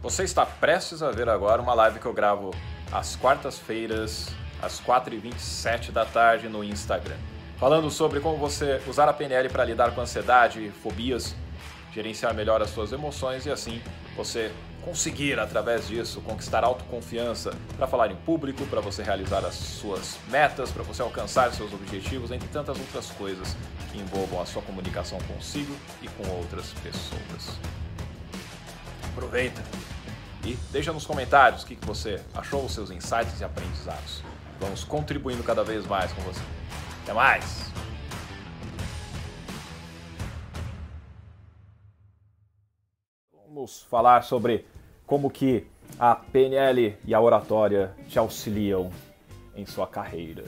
Você está prestes a ver agora uma live que eu gravo às quartas-feiras, às 4h27 da tarde no Instagram. Falando sobre como você usar a PNL para lidar com ansiedade, fobias, gerenciar melhor as suas emoções e assim você conseguir, através disso, conquistar autoconfiança para falar em público, para você realizar as suas metas, para você alcançar seus objetivos, entre tantas outras coisas que envolvam a sua comunicação consigo e com outras pessoas. Aproveita e deixa nos comentários o que você achou, os seus insights e aprendizados. Vamos contribuindo cada vez mais com você. Até mais! Vamos falar sobre como que a PNL e a oratória te auxiliam em sua carreira.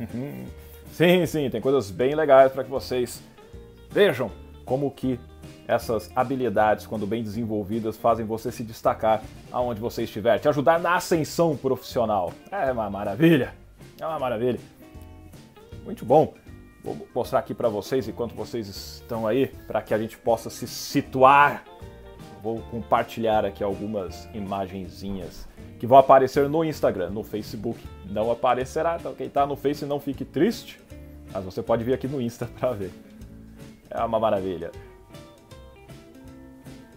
sim, sim, tem coisas bem legais para que vocês vejam como que essas habilidades, quando bem desenvolvidas, fazem você se destacar aonde você estiver, te ajudar na ascensão profissional. É uma maravilha, é uma maravilha. Muito bom. Vou mostrar aqui para vocês enquanto vocês estão aí, para que a gente possa se situar. Vou compartilhar aqui algumas imagenzinhas que vão aparecer no Instagram, no Facebook. Não aparecerá, então quem está no Face não fique triste, mas você pode vir aqui no Insta para ver. É uma maravilha.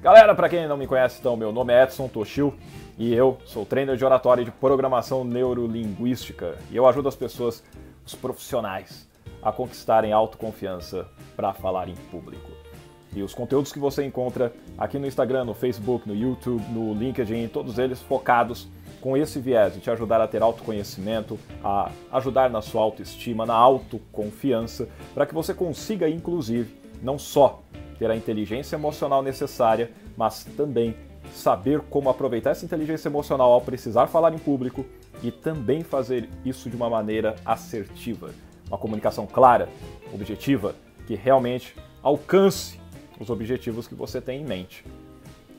Galera, para quem não me conhece, então, meu nome é Edson Toshio e eu sou trainer de oratória e de programação neurolinguística e eu ajudo as pessoas, os profissionais, a conquistarem autoconfiança para falar em público. E os conteúdos que você encontra aqui no Instagram, no Facebook, no YouTube, no LinkedIn, todos eles focados com esse viés de te ajudar a ter autoconhecimento, a ajudar na sua autoestima, na autoconfiança, para que você consiga, inclusive, não só ter a inteligência emocional necessária, mas também saber como aproveitar essa inteligência emocional ao precisar falar em público e também fazer isso de uma maneira assertiva. Uma comunicação clara, objetiva, que realmente alcance os objetivos que você tem em mente.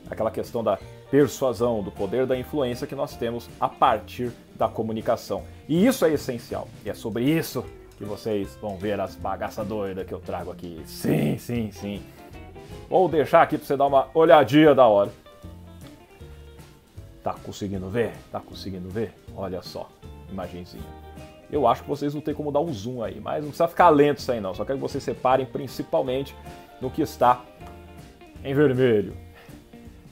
Aquela questão da persuasão, do poder da influência que nós temos a partir da comunicação. E isso é essencial. E é sobre isso que vocês vão ver as bagaças doidas que eu trago aqui. Sim, sim, sim. Vou deixar aqui para você dar uma olhadinha da hora. Tá conseguindo ver? Tá conseguindo ver? Olha só, imagenzinha. Eu acho que vocês vão ter como dar um zoom aí, mas não precisa ficar lento isso aí não. Só quero que vocês separem principalmente no que está em vermelho.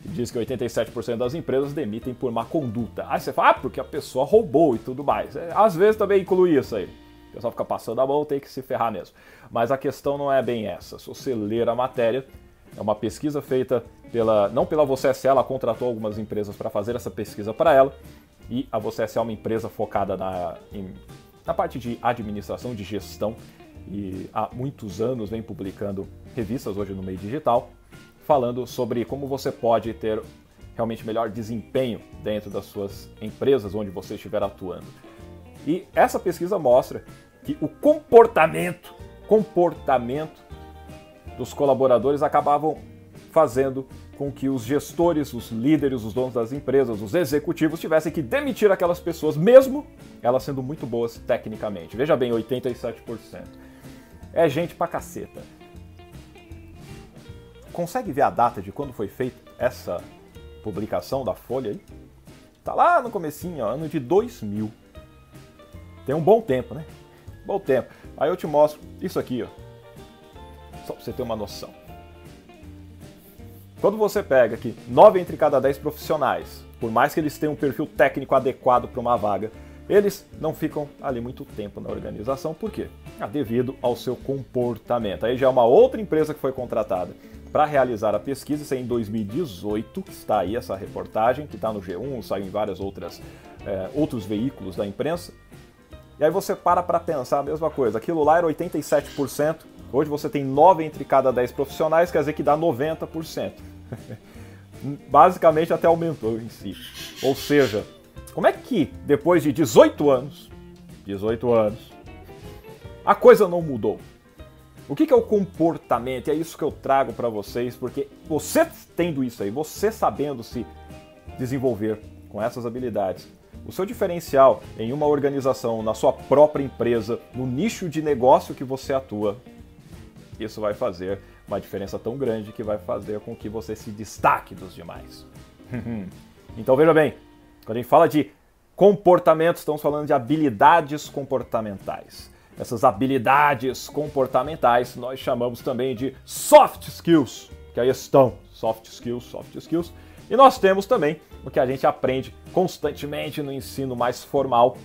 Diz que 87% das empresas demitem por má conduta. Aí você fala, ah, porque a pessoa roubou e tudo mais. É, às vezes também inclui isso aí. O pessoal fica passando a mão, tem que se ferrar mesmo. Mas a questão não é bem essa. Se você ler a matéria, é uma pesquisa feita pela, não pela VocSL, ela contratou algumas empresas para fazer essa pesquisa para ela. E a VocSL é uma empresa focada na, em, na parte de administração, de gestão, e há muitos anos vem publicando revistas hoje no meio digital, falando sobre como você pode ter realmente melhor desempenho dentro das suas empresas onde você estiver atuando. E essa pesquisa mostra que o comportamento, comportamento dos colaboradores acabavam fazendo com que os gestores, os líderes, os donos das empresas, os executivos tivessem que demitir aquelas pessoas, mesmo elas sendo muito boas tecnicamente. Veja bem, 87%. É gente pra caceta. Consegue ver a data de quando foi feita essa publicação da Folha aí? Tá lá no comecinho, ó, ano de 2000. Tem um bom tempo, né? Bom tempo. Aí eu te mostro isso aqui, ó. Só para você ter uma noção. Quando você pega aqui 9 entre cada 10 profissionais, por mais que eles tenham um perfil técnico adequado para uma vaga, eles não ficam ali muito tempo na organização. Por quê? Ah, devido ao seu comportamento. Aí já é uma outra empresa que foi contratada para realizar a pesquisa, isso é em 2018, está aí essa reportagem, que está no G1, saiu em vários é, outros veículos da imprensa. E aí você para para pensar a mesma coisa, aquilo lá era 87%, Hoje você tem 9 entre cada 10 profissionais, quer dizer que dá 90%. Basicamente até aumentou em si. Ou seja, como é que depois de 18 anos, 18 anos, a coisa não mudou? O que, é o comportamento? E é isso que eu trago para vocês, porque você tendo isso aí, você sabendo se desenvolver com essas habilidades, o seu diferencial em uma organização, na sua própria empresa, no nicho de negócio que você atua, isso vai fazer uma diferença tão grande que vai fazer com que você se destaque dos demais. então veja bem, quando a gente fala de comportamentos, estamos falando de habilidades comportamentais. Essas habilidades comportamentais nós chamamos também de soft skills, que aí estão soft skills, soft skills. E nós temos também o que a gente aprende constantemente no ensino mais formal,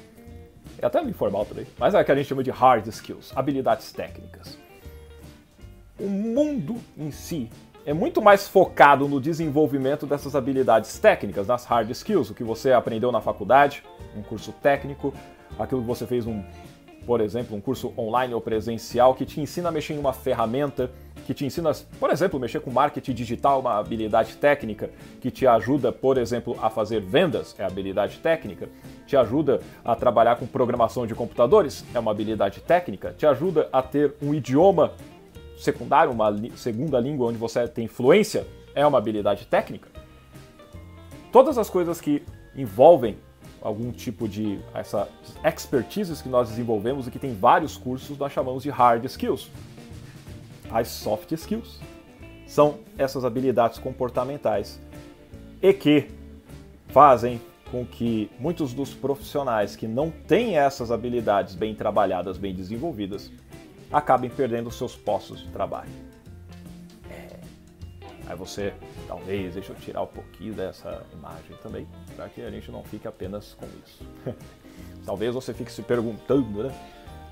e até informal também, mas é o que a gente chama de hard skills, habilidades técnicas. O mundo em si é muito mais focado no desenvolvimento dessas habilidades técnicas, nas hard skills, o que você aprendeu na faculdade, um curso técnico, aquilo que você fez um, por exemplo, um curso online ou presencial que te ensina a mexer em uma ferramenta, que te ensina, por exemplo, mexer com marketing digital, uma habilidade técnica que te ajuda, por exemplo, a fazer vendas, é habilidade técnica, te ajuda a trabalhar com programação de computadores, é uma habilidade técnica, te ajuda a ter um idioma secundário, uma segunda língua onde você tem fluência, é uma habilidade técnica. Todas as coisas que envolvem algum tipo de essa expertises que nós desenvolvemos e que tem vários cursos, nós chamamos de hard skills. As soft skills são essas habilidades comportamentais e que fazem com que muitos dos profissionais que não têm essas habilidades bem trabalhadas, bem desenvolvidas, acabem perdendo seus postos de trabalho. É. Aí você, talvez, deixa eu tirar um pouquinho dessa imagem também, para que a gente não fique apenas com isso. talvez você fique se perguntando, né?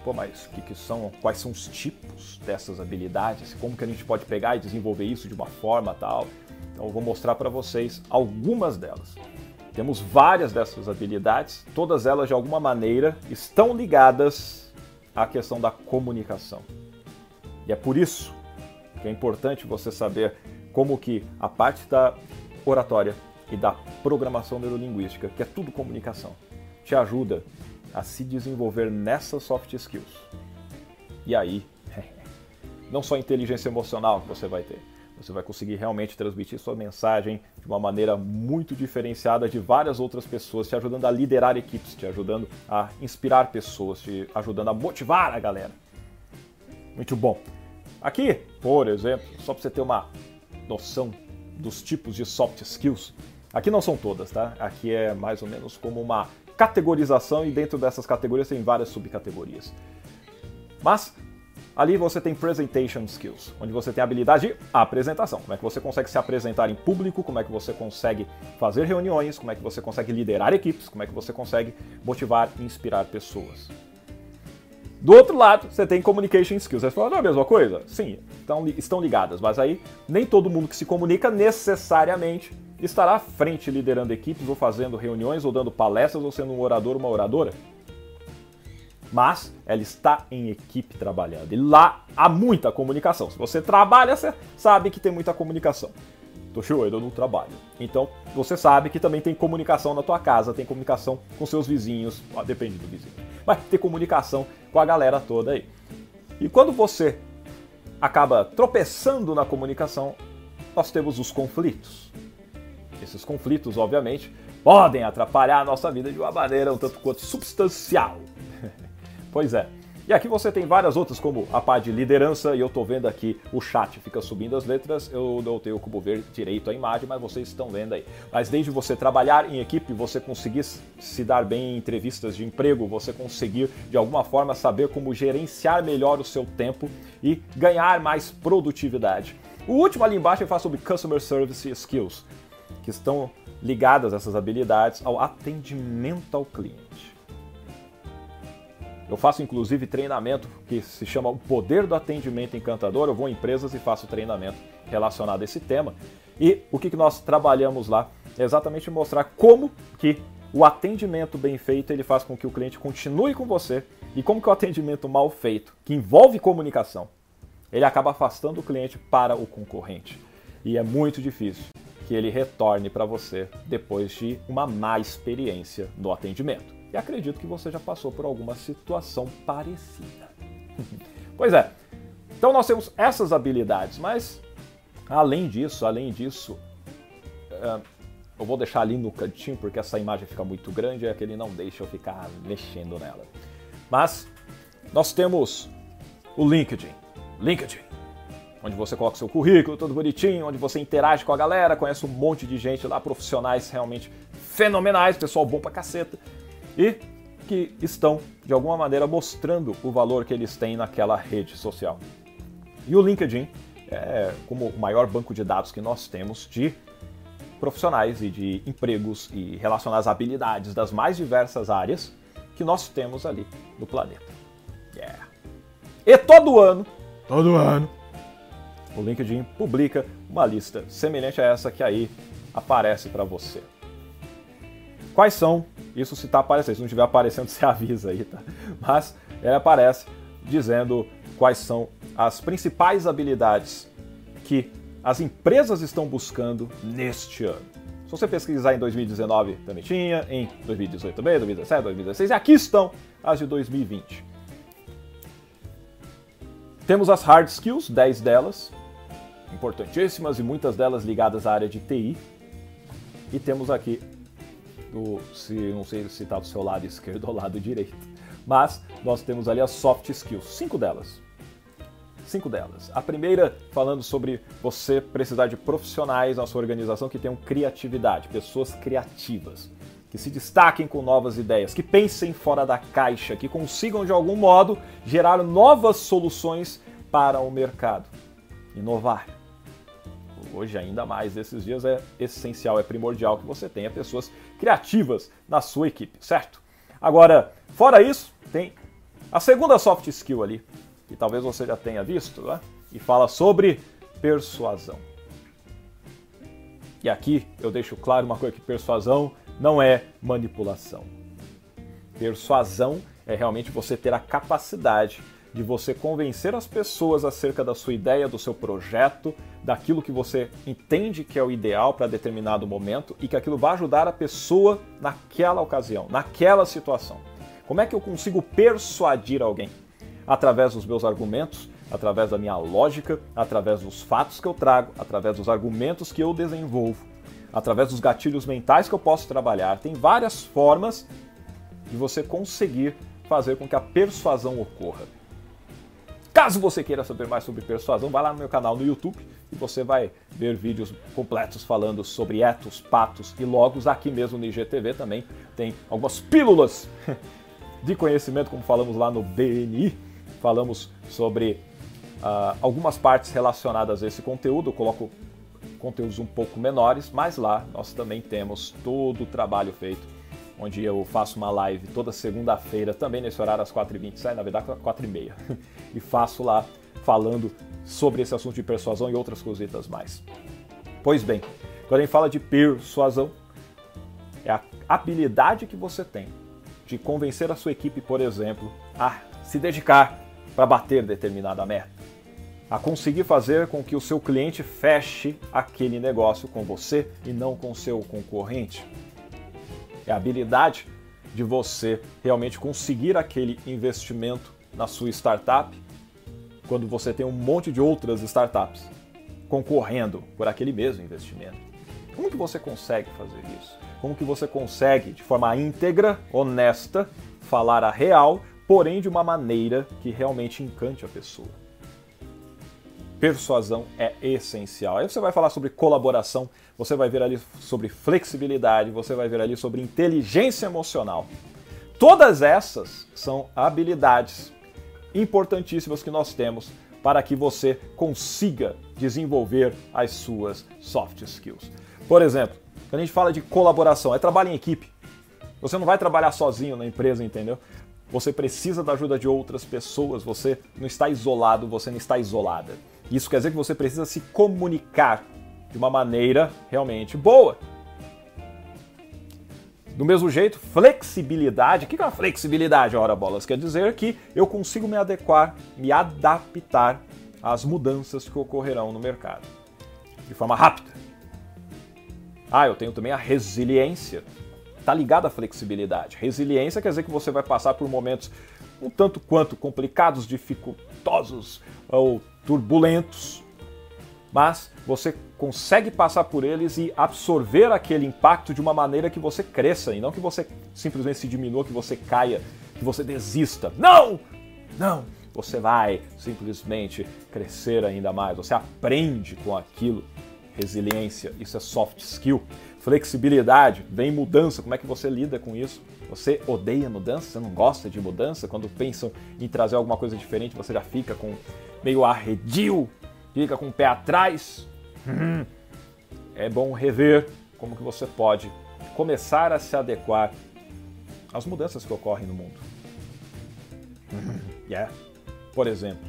Pô, mas que, que são, quais são os tipos dessas habilidades? Como que a gente pode pegar e desenvolver isso de uma forma tal? Então eu vou mostrar para vocês algumas delas. Temos várias dessas habilidades, todas elas de alguma maneira estão ligadas a questão da comunicação. E é por isso que é importante você saber como que a parte da oratória e da programação neurolinguística, que é tudo comunicação, te ajuda a se desenvolver nessas soft skills. E aí, não só inteligência emocional que você vai ter, você vai conseguir realmente transmitir sua mensagem de uma maneira muito diferenciada de várias outras pessoas, te ajudando a liderar equipes, te ajudando a inspirar pessoas, te ajudando a motivar a galera. Muito bom. Aqui, por exemplo, só para você ter uma noção dos tipos de soft skills, aqui não são todas, tá? Aqui é mais ou menos como uma categorização e dentro dessas categorias tem várias subcategorias. Mas Ali você tem presentation skills, onde você tem a habilidade de apresentação. Como é que você consegue se apresentar em público, como é que você consegue fazer reuniões, como é que você consegue liderar equipes, como é que você consegue motivar e inspirar pessoas. Do outro lado, você tem communication skills. Você fala, não é a mesma coisa? Sim, estão, estão ligadas, mas aí nem todo mundo que se comunica necessariamente estará à frente liderando equipes, ou fazendo reuniões, ou dando palestras, ou sendo um orador, uma oradora mas ela está em equipe trabalhando. E lá há muita comunicação. Se você trabalha, você sabe que tem muita comunicação. Toshio, eu não trabalho. Então, você sabe que também tem comunicação na tua casa, tem comunicação com seus vizinhos, depende do vizinho. Mas tem comunicação com a galera toda aí. E quando você acaba tropeçando na comunicação, nós temos os conflitos. Esses conflitos, obviamente, podem atrapalhar a nossa vida de uma maneira um tanto quanto substancial. Pois é. E aqui você tem várias outras, como a parte de liderança, e eu estou vendo aqui o chat fica subindo as letras, eu não tenho como ver direito a imagem, mas vocês estão vendo aí. Mas desde você trabalhar em equipe, você conseguir se dar bem em entrevistas de emprego, você conseguir de alguma forma saber como gerenciar melhor o seu tempo e ganhar mais produtividade. O último ali embaixo eu falo sobre Customer Service Skills, que estão ligadas essas habilidades ao atendimento ao cliente. Eu faço inclusive treinamento que se chama O Poder do Atendimento Encantador. Eu vou em empresas e faço treinamento relacionado a esse tema. E o que, nós trabalhamos lá é exatamente mostrar como que o atendimento bem feito ele faz com que o cliente continue com você e como que o atendimento mal feito, que envolve comunicação, ele acaba afastando o cliente para o concorrente. E é muito difícil que ele retorne para você depois de uma má experiência no atendimento. E acredito que você já passou por alguma situação parecida. pois é. Então nós temos essas habilidades, mas além disso, além disso, é, eu vou deixar ali no cantinho porque essa imagem fica muito grande, é que ele não deixa eu ficar mexendo nela. Mas nós temos o LinkedIn. LinkedIn. onde você coloca seu currículo todo bonitinho, onde você interage com a galera, conhece um monte de gente lá, profissionais realmente fenomenais, pessoal bom pra caceta, e que estão, de alguma maneira, mostrando o valor que eles têm naquela rede social. E o LinkedIn é como o maior banco de dados que nós temos de profissionais e de empregos e relacionadas a habilidades das mais diversas áreas que nós temos ali no planeta. Yeah. E todo ano, todo ano, o LinkedIn publica uma lista semelhante a essa que aí aparece para você. Quais são? Isso se está aparecendo, se não estiver aparecendo, você avisa aí, tá? Mas ele aparece dizendo quais são as principais habilidades que as empresas estão buscando neste ano. Se você pesquisar em 2019 também tinha, em 2018 também, 2017, 2016, e aqui estão as de 2020. Temos as hard skills, 10 delas, importantíssimas e muitas delas ligadas à área de TI. E temos aqui, o, se não sei se está do seu lado esquerdo ou lado direito, mas nós temos ali as soft skills, cinco delas. Cinco delas. A primeira, falando sobre você precisar de profissionais na sua organização que tenham criatividade, pessoas criativas, que se destaquem com novas ideias, que pensem fora da caixa, que consigam de algum modo gerar novas soluções para o mercado. Inovar hoje ainda mais nesses dias, é essencial, é primordial que você tenha pessoas criativas na sua equipe, certo? Agora, fora isso, tem a segunda soft skill ali, que talvez você já tenha visto, né? e fala sobre persuasão. E aqui eu deixo claro uma coisa que persuasão não é manipulação. Persuasão é realmente você ter a capacidade de você convencer as pessoas acerca da sua ideia, do seu projeto, daquilo que você entende que é o ideal para determinado momento e que aquilo vai ajudar a pessoa naquela ocasião, naquela situação. Como é que eu consigo persuadir alguém? Através dos meus argumentos, através da minha lógica, através dos fatos que eu trago, através dos argumentos que eu desenvolvo, através dos gatilhos mentais que eu posso trabalhar. Tem várias formas de você conseguir fazer com que a persuasão ocorra. Caso você queira saber mais sobre persuasão, vai lá no meu canal no YouTube e você vai ver vídeos completos falando sobre etos, patos e logos. Aqui mesmo no IGTV também tem algumas pílulas de conhecimento, como falamos lá no BNI. Falamos sobre uh, algumas partes relacionadas a esse conteúdo. Eu coloco conteúdos um pouco menores, mas lá nós também temos todo o trabalho feito onde eu faço uma live toda segunda-feira, também nesse horário às 4h20, sai na verdade às 4h30, e faço lá falando sobre esse assunto de persuasão e outras cositas mais. Pois bem, quando a gente fala de persuasão, é a habilidade que você tem de convencer a sua equipe, por exemplo, a se dedicar para bater determinada meta, a conseguir fazer com que o seu cliente feche aquele negócio com você e não com seu concorrente é a habilidade de você realmente conseguir aquele investimento na sua startup quando você tem um monte de outras startups concorrendo por aquele mesmo investimento. Como que você consegue fazer isso? Como que você consegue, de forma íntegra, honesta, falar a real, porém de uma maneira que realmente encante a pessoa? Persuasão é essencial. Aí você vai falar sobre colaboração, você vai ver ali sobre flexibilidade, você vai ver ali sobre inteligência emocional. Todas essas são habilidades importantíssimas que nós temos para que você consiga desenvolver as suas soft skills. Por exemplo, quando a gente fala de colaboração, é trabalho em equipe. Você não vai trabalhar sozinho na empresa, entendeu? Você precisa da ajuda de outras pessoas, você não está isolado, você não está isolada. Isso quer dizer que você precisa se comunicar de uma maneira realmente boa. Do mesmo jeito, flexibilidade. O que é uma flexibilidade? Ora, bolas, quer dizer que eu consigo me adequar, me adaptar às mudanças que ocorrerão no mercado de forma rápida. Ah, eu tenho também a resiliência. Está ligada à flexibilidade. Resiliência quer dizer que você vai passar por momentos um tanto quanto complicados, dificultosos ou turbulentos, mas você consegue passar por eles e absorver aquele impacto de uma maneira que você cresça e não que você simplesmente se diminua, que você caia, que você desista. Não! Não! você vai simplesmente crescer ainda mais, você aprende com aquilo. Resiliência, isso é soft skill. Flexibilidade, vem mudança, como é que você lida com isso? Você odeia mudança? Você não gosta de mudança? Quando pensam em trazer alguma coisa diferente, você já fica com meio arredio, fica com o pé atrás? Hum. É bom rever como que você pode começar a se adequar às mudanças que ocorrem no mundo. Yeah. Por exemplo,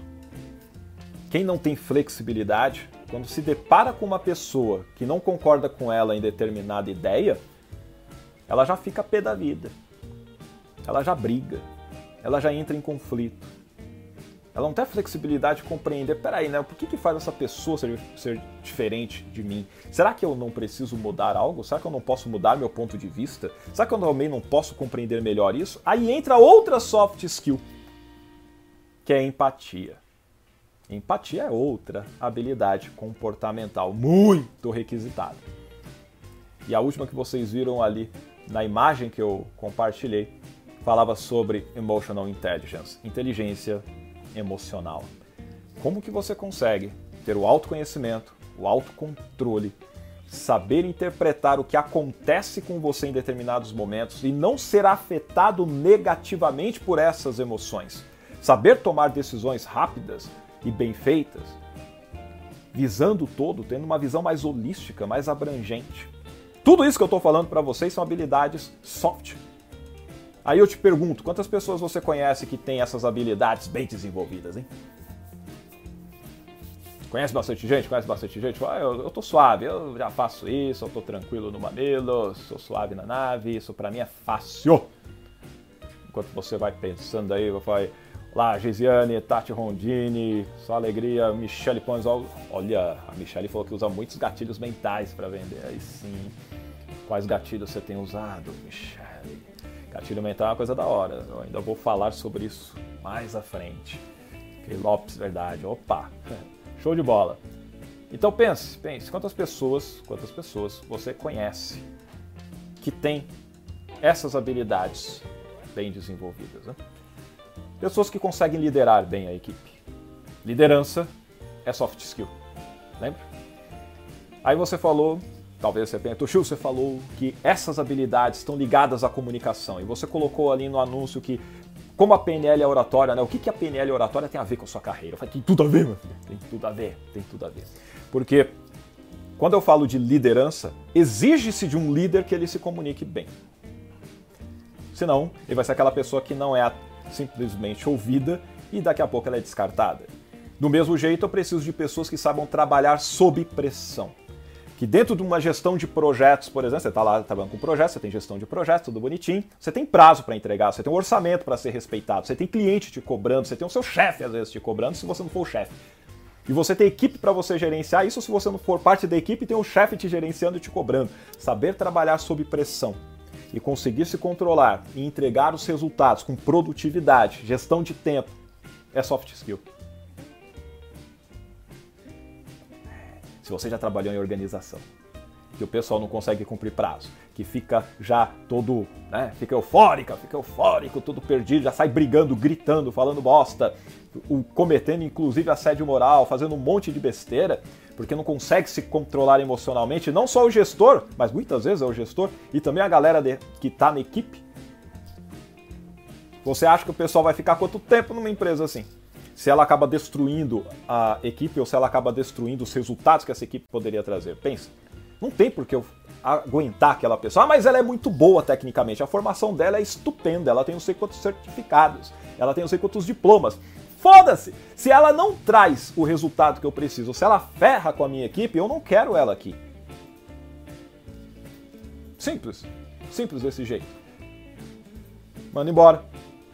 quem não tem flexibilidade, quando se depara com uma pessoa que não concorda com ela em determinada ideia, ela já fica pé da vida. Ela já briga. Ela já entra em conflito. Ela não tem a flexibilidade de compreender, peraí, né? Por que, que faz essa pessoa ser, ser diferente de mim? Será que eu não preciso mudar algo? Será que eu não posso mudar meu ponto de vista? Será que eu também não posso compreender melhor isso? Aí entra outra soft skill, que é empatia. Empatia é outra habilidade comportamental muito requisitada. E a última que vocês viram ali na imagem que eu compartilhei falava sobre emotional intelligence, inteligência emocional. Como que você consegue ter o autoconhecimento, o autocontrole, saber interpretar o que acontece com você em determinados momentos e não ser afetado negativamente por essas emoções. Saber tomar decisões rápidas e bem feitas, visando o todo, tendo uma visão mais holística, mais abrangente. Tudo isso que eu estou falando para vocês são habilidades soft Aí eu te pergunto, quantas pessoas você conhece que tem essas habilidades bem desenvolvidas, hein? Conhece bastante gente? Conhece bastante gente? Ah, eu, eu tô suave, eu já faço isso, eu tô tranquilo no mamilo, sou suave na nave, isso para mim é fácil. Enquanto você vai pensando aí, vai lá, Gisiane, Tati Rondini, só alegria, Michele Ponzol. Olha, a Michele falou que usa muitos gatilhos mentais para vender. Aí sim. Quais gatilhos você tem usado, Michele? Gatilho mental é uma coisa da hora. Eu ainda vou falar sobre isso mais à frente. Okay, Lopes, verdade. Opa! Show de bola. Então pense, pense, quantas pessoas, quantas pessoas você conhece que tem essas habilidades bem desenvolvidas, né? Pessoas que conseguem liderar bem a equipe. Liderança é soft skill. Lembra? Aí você falou talvez você pense, Toshio, você falou que essas habilidades estão ligadas à comunicação e você colocou ali no anúncio que como a PNL é oratória, né? O que, que a PNL oratória tem a ver com a sua carreira? Eu falei, tem tudo a ver, meu filho. Tem tudo a ver, tem tudo a ver. Porque quando eu falo de liderança, exige-se de um líder que ele se comunique bem. Senão, ele vai ser aquela pessoa que não é simplesmente ouvida e daqui a pouco ela é descartada. Do mesmo jeito, eu preciso de pessoas que saibam trabalhar sob pressão que dentro de uma gestão de projetos, por exemplo, você está lá trabalhando com projetos, você tem gestão de projetos, tudo bonitinho, você tem prazo para entregar, você tem um orçamento para ser respeitado, você tem cliente te cobrando, você tem o seu chefe às vezes te cobrando, se você não for o chefe. E você tem equipe para você gerenciar isso, se você não for parte da equipe, tem um chefe te gerenciando e te cobrando. Saber trabalhar sob pressão e conseguir se controlar e entregar os resultados com produtividade, gestão de tempo, é soft skill. Se você já trabalhou em organização, que o pessoal não consegue cumprir prazo, que fica já todo, né, fica eufórica, fica eufórico, tudo perdido, já sai brigando, gritando, falando bosta, o, cometendo inclusive assédio moral, fazendo um monte de besteira, porque não consegue se controlar emocionalmente, não só o gestor, mas muitas vezes é o gestor e também a galera de, que está na equipe. Você acha que o pessoal vai ficar quanto tempo numa empresa assim? Se ela acaba destruindo a equipe ou se ela acaba destruindo os resultados que essa equipe poderia trazer. Pensa, não tem por que eu aguentar aquela pessoa. Ah, mas ela é muito boa tecnicamente, a formação dela é estupenda, ela tem não sei quantos certificados, ela tem não sei quantos diplomas. Foda-se! Se ela não traz o resultado que eu preciso, se ela ferra com a minha equipe, eu não quero ela aqui. Simples. Simples desse jeito. Manda embora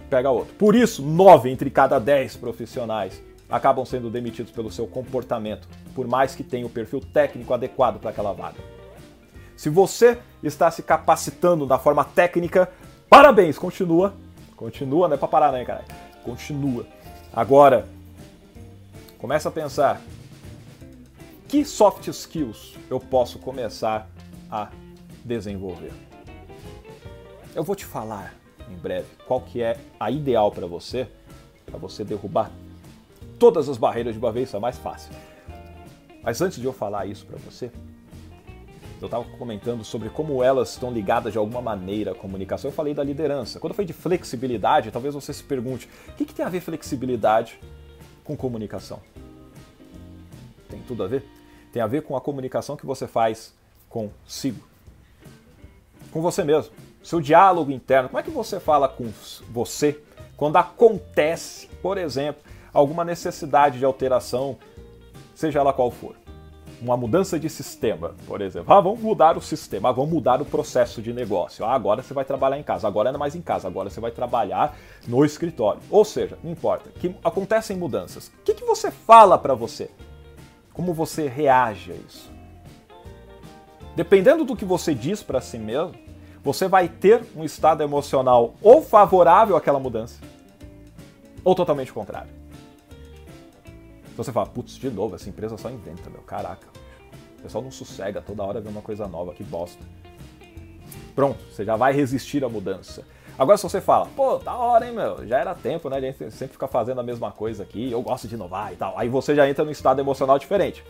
pega outro. Por isso, nove entre cada dez profissionais acabam sendo demitidos pelo seu comportamento, por mais que tenha o perfil técnico adequado para aquela vaga. Se você está se capacitando da forma técnica, parabéns, continua. Continua, não é para parar, né, cara? Continua. Agora, começa a pensar que soft skills eu posso começar a desenvolver. Eu vou te falar em breve qual que é a ideal para você, para você derrubar todas as barreiras de uma vez, é mais fácil. Mas antes de eu falar isso para você, eu estava comentando sobre como elas estão ligadas de alguma maneira à comunicação. Eu falei da liderança. Quando eu falei de flexibilidade, talvez você se pergunte: o que, que tem a ver flexibilidade com comunicação? Tem tudo a ver? Tem a ver com a comunicação que você faz consigo, com você mesmo, seu diálogo interno. Como é que você fala com você quando acontece, por exemplo, alguma necessidade de alteração, seja ela qual for? uma mudança de sistema, por exemplo. Ah, vamos mudar o sistema, ah, vamos mudar o processo de negócio. Ah, agora você vai trabalhar em casa, agora não é mais em casa, agora você vai trabalhar no escritório. Ou seja, não importa, que acontecem mudanças. O que, que você fala para você? Como você reage a isso? Dependendo do que você diz para si mesmo, você vai ter um estado emocional ou favorável àquela mudança, ou totalmente contrário. Então você fala, putz, de novo, essa empresa só inventa, meu, caraca. O pessoal não sossega, toda hora vê uma coisa nova, que bosta. Pronto, você já vai resistir à mudança. Agora se você fala, pô, da hora, hein, meu, já era tempo, né, a gente sempre fica fazendo a mesma coisa aqui, eu gosto de inovar e tal. Aí você já entra num estado emocional diferente.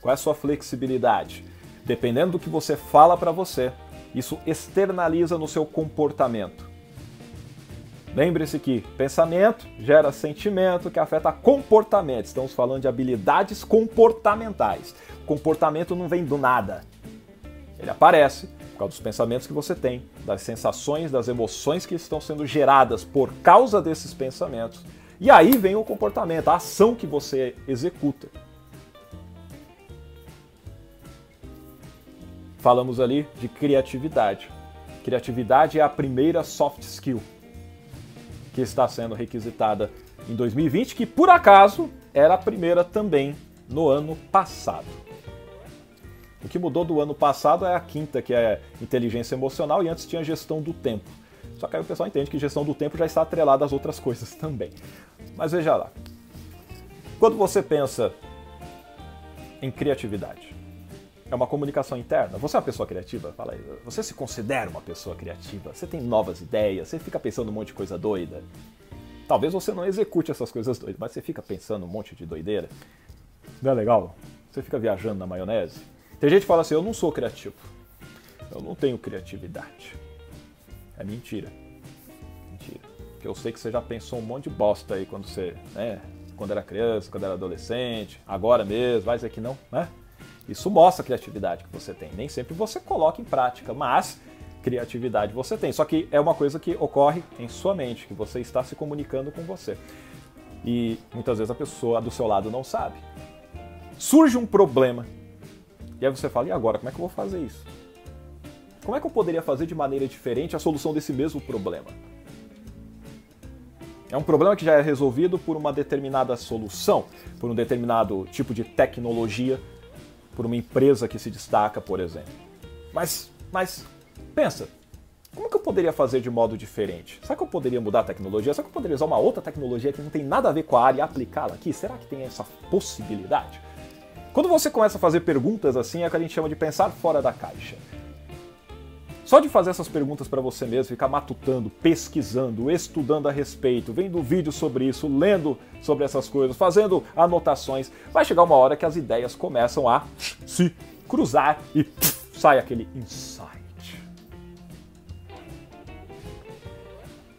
Qual é a sua flexibilidade? Dependendo do que você fala para você, isso externaliza no seu comportamento. Lembre-se que pensamento gera sentimento que afeta comportamento. Estamos falando de habilidades comportamentais. comportamento não vem do nada. Ele aparece por causa dos pensamentos que você tem, das sensações, das emoções que estão sendo geradas por causa desses pensamentos. E aí vem o comportamento, a ação que você executa. Falamos ali de criatividade. Criatividade é a primeira soft skill que está sendo requisitada em 2020, que por acaso era a primeira também no ano passado. O que mudou do ano passado é a quinta, que é inteligência emocional, e antes tinha gestão do tempo. Só que aí o pessoal entende que gestão do tempo já está atrelada às outras coisas também. Mas veja lá. Quando você pensa em criatividade, é uma comunicação interna. Você é uma pessoa criativa? Fala aí. Você se considera uma pessoa criativa? Você tem novas ideias? Você fica pensando um monte de coisa doida? Talvez você não execute essas coisas doidas, mas você fica pensando um monte de doideira. Não é legal? Você fica viajando na maionese? Tem gente que fala assim: eu não sou criativo. Eu não tenho criatividade. É mentira. Mentira. Porque eu sei que você já pensou um monte de bosta aí quando você, né? Quando era criança, quando era adolescente, agora mesmo, vai dizer que não, né? Isso mostra a criatividade que você tem. Nem sempre você coloca em prática, mas criatividade você tem. Só que é uma coisa que ocorre em sua mente, que você está se comunicando com você. E muitas vezes a pessoa do seu lado não sabe. Surge um problema. E aí você fala: e agora? Como é que eu vou fazer isso? Como é que eu poderia fazer de maneira diferente a solução desse mesmo problema? É um problema que já é resolvido por uma determinada solução, por um determinado tipo de tecnologia por uma empresa que se destaca, por exemplo. Mas, mas pensa, como que eu poderia fazer de modo diferente? Será que eu poderia mudar a tecnologia? Será que eu poderia usar uma outra tecnologia que não tem nada a ver com a área e aplicá-la aqui? Será que tem essa possibilidade? Quando você começa a fazer perguntas assim, é o que a gente chama de pensar fora da caixa. Só de fazer essas perguntas para você mesmo, ficar matutando, pesquisando, estudando a respeito, vendo vídeos sobre isso, lendo sobre essas coisas, fazendo anotações, vai chegar uma hora que as ideias começam a se cruzar e sai aquele insight.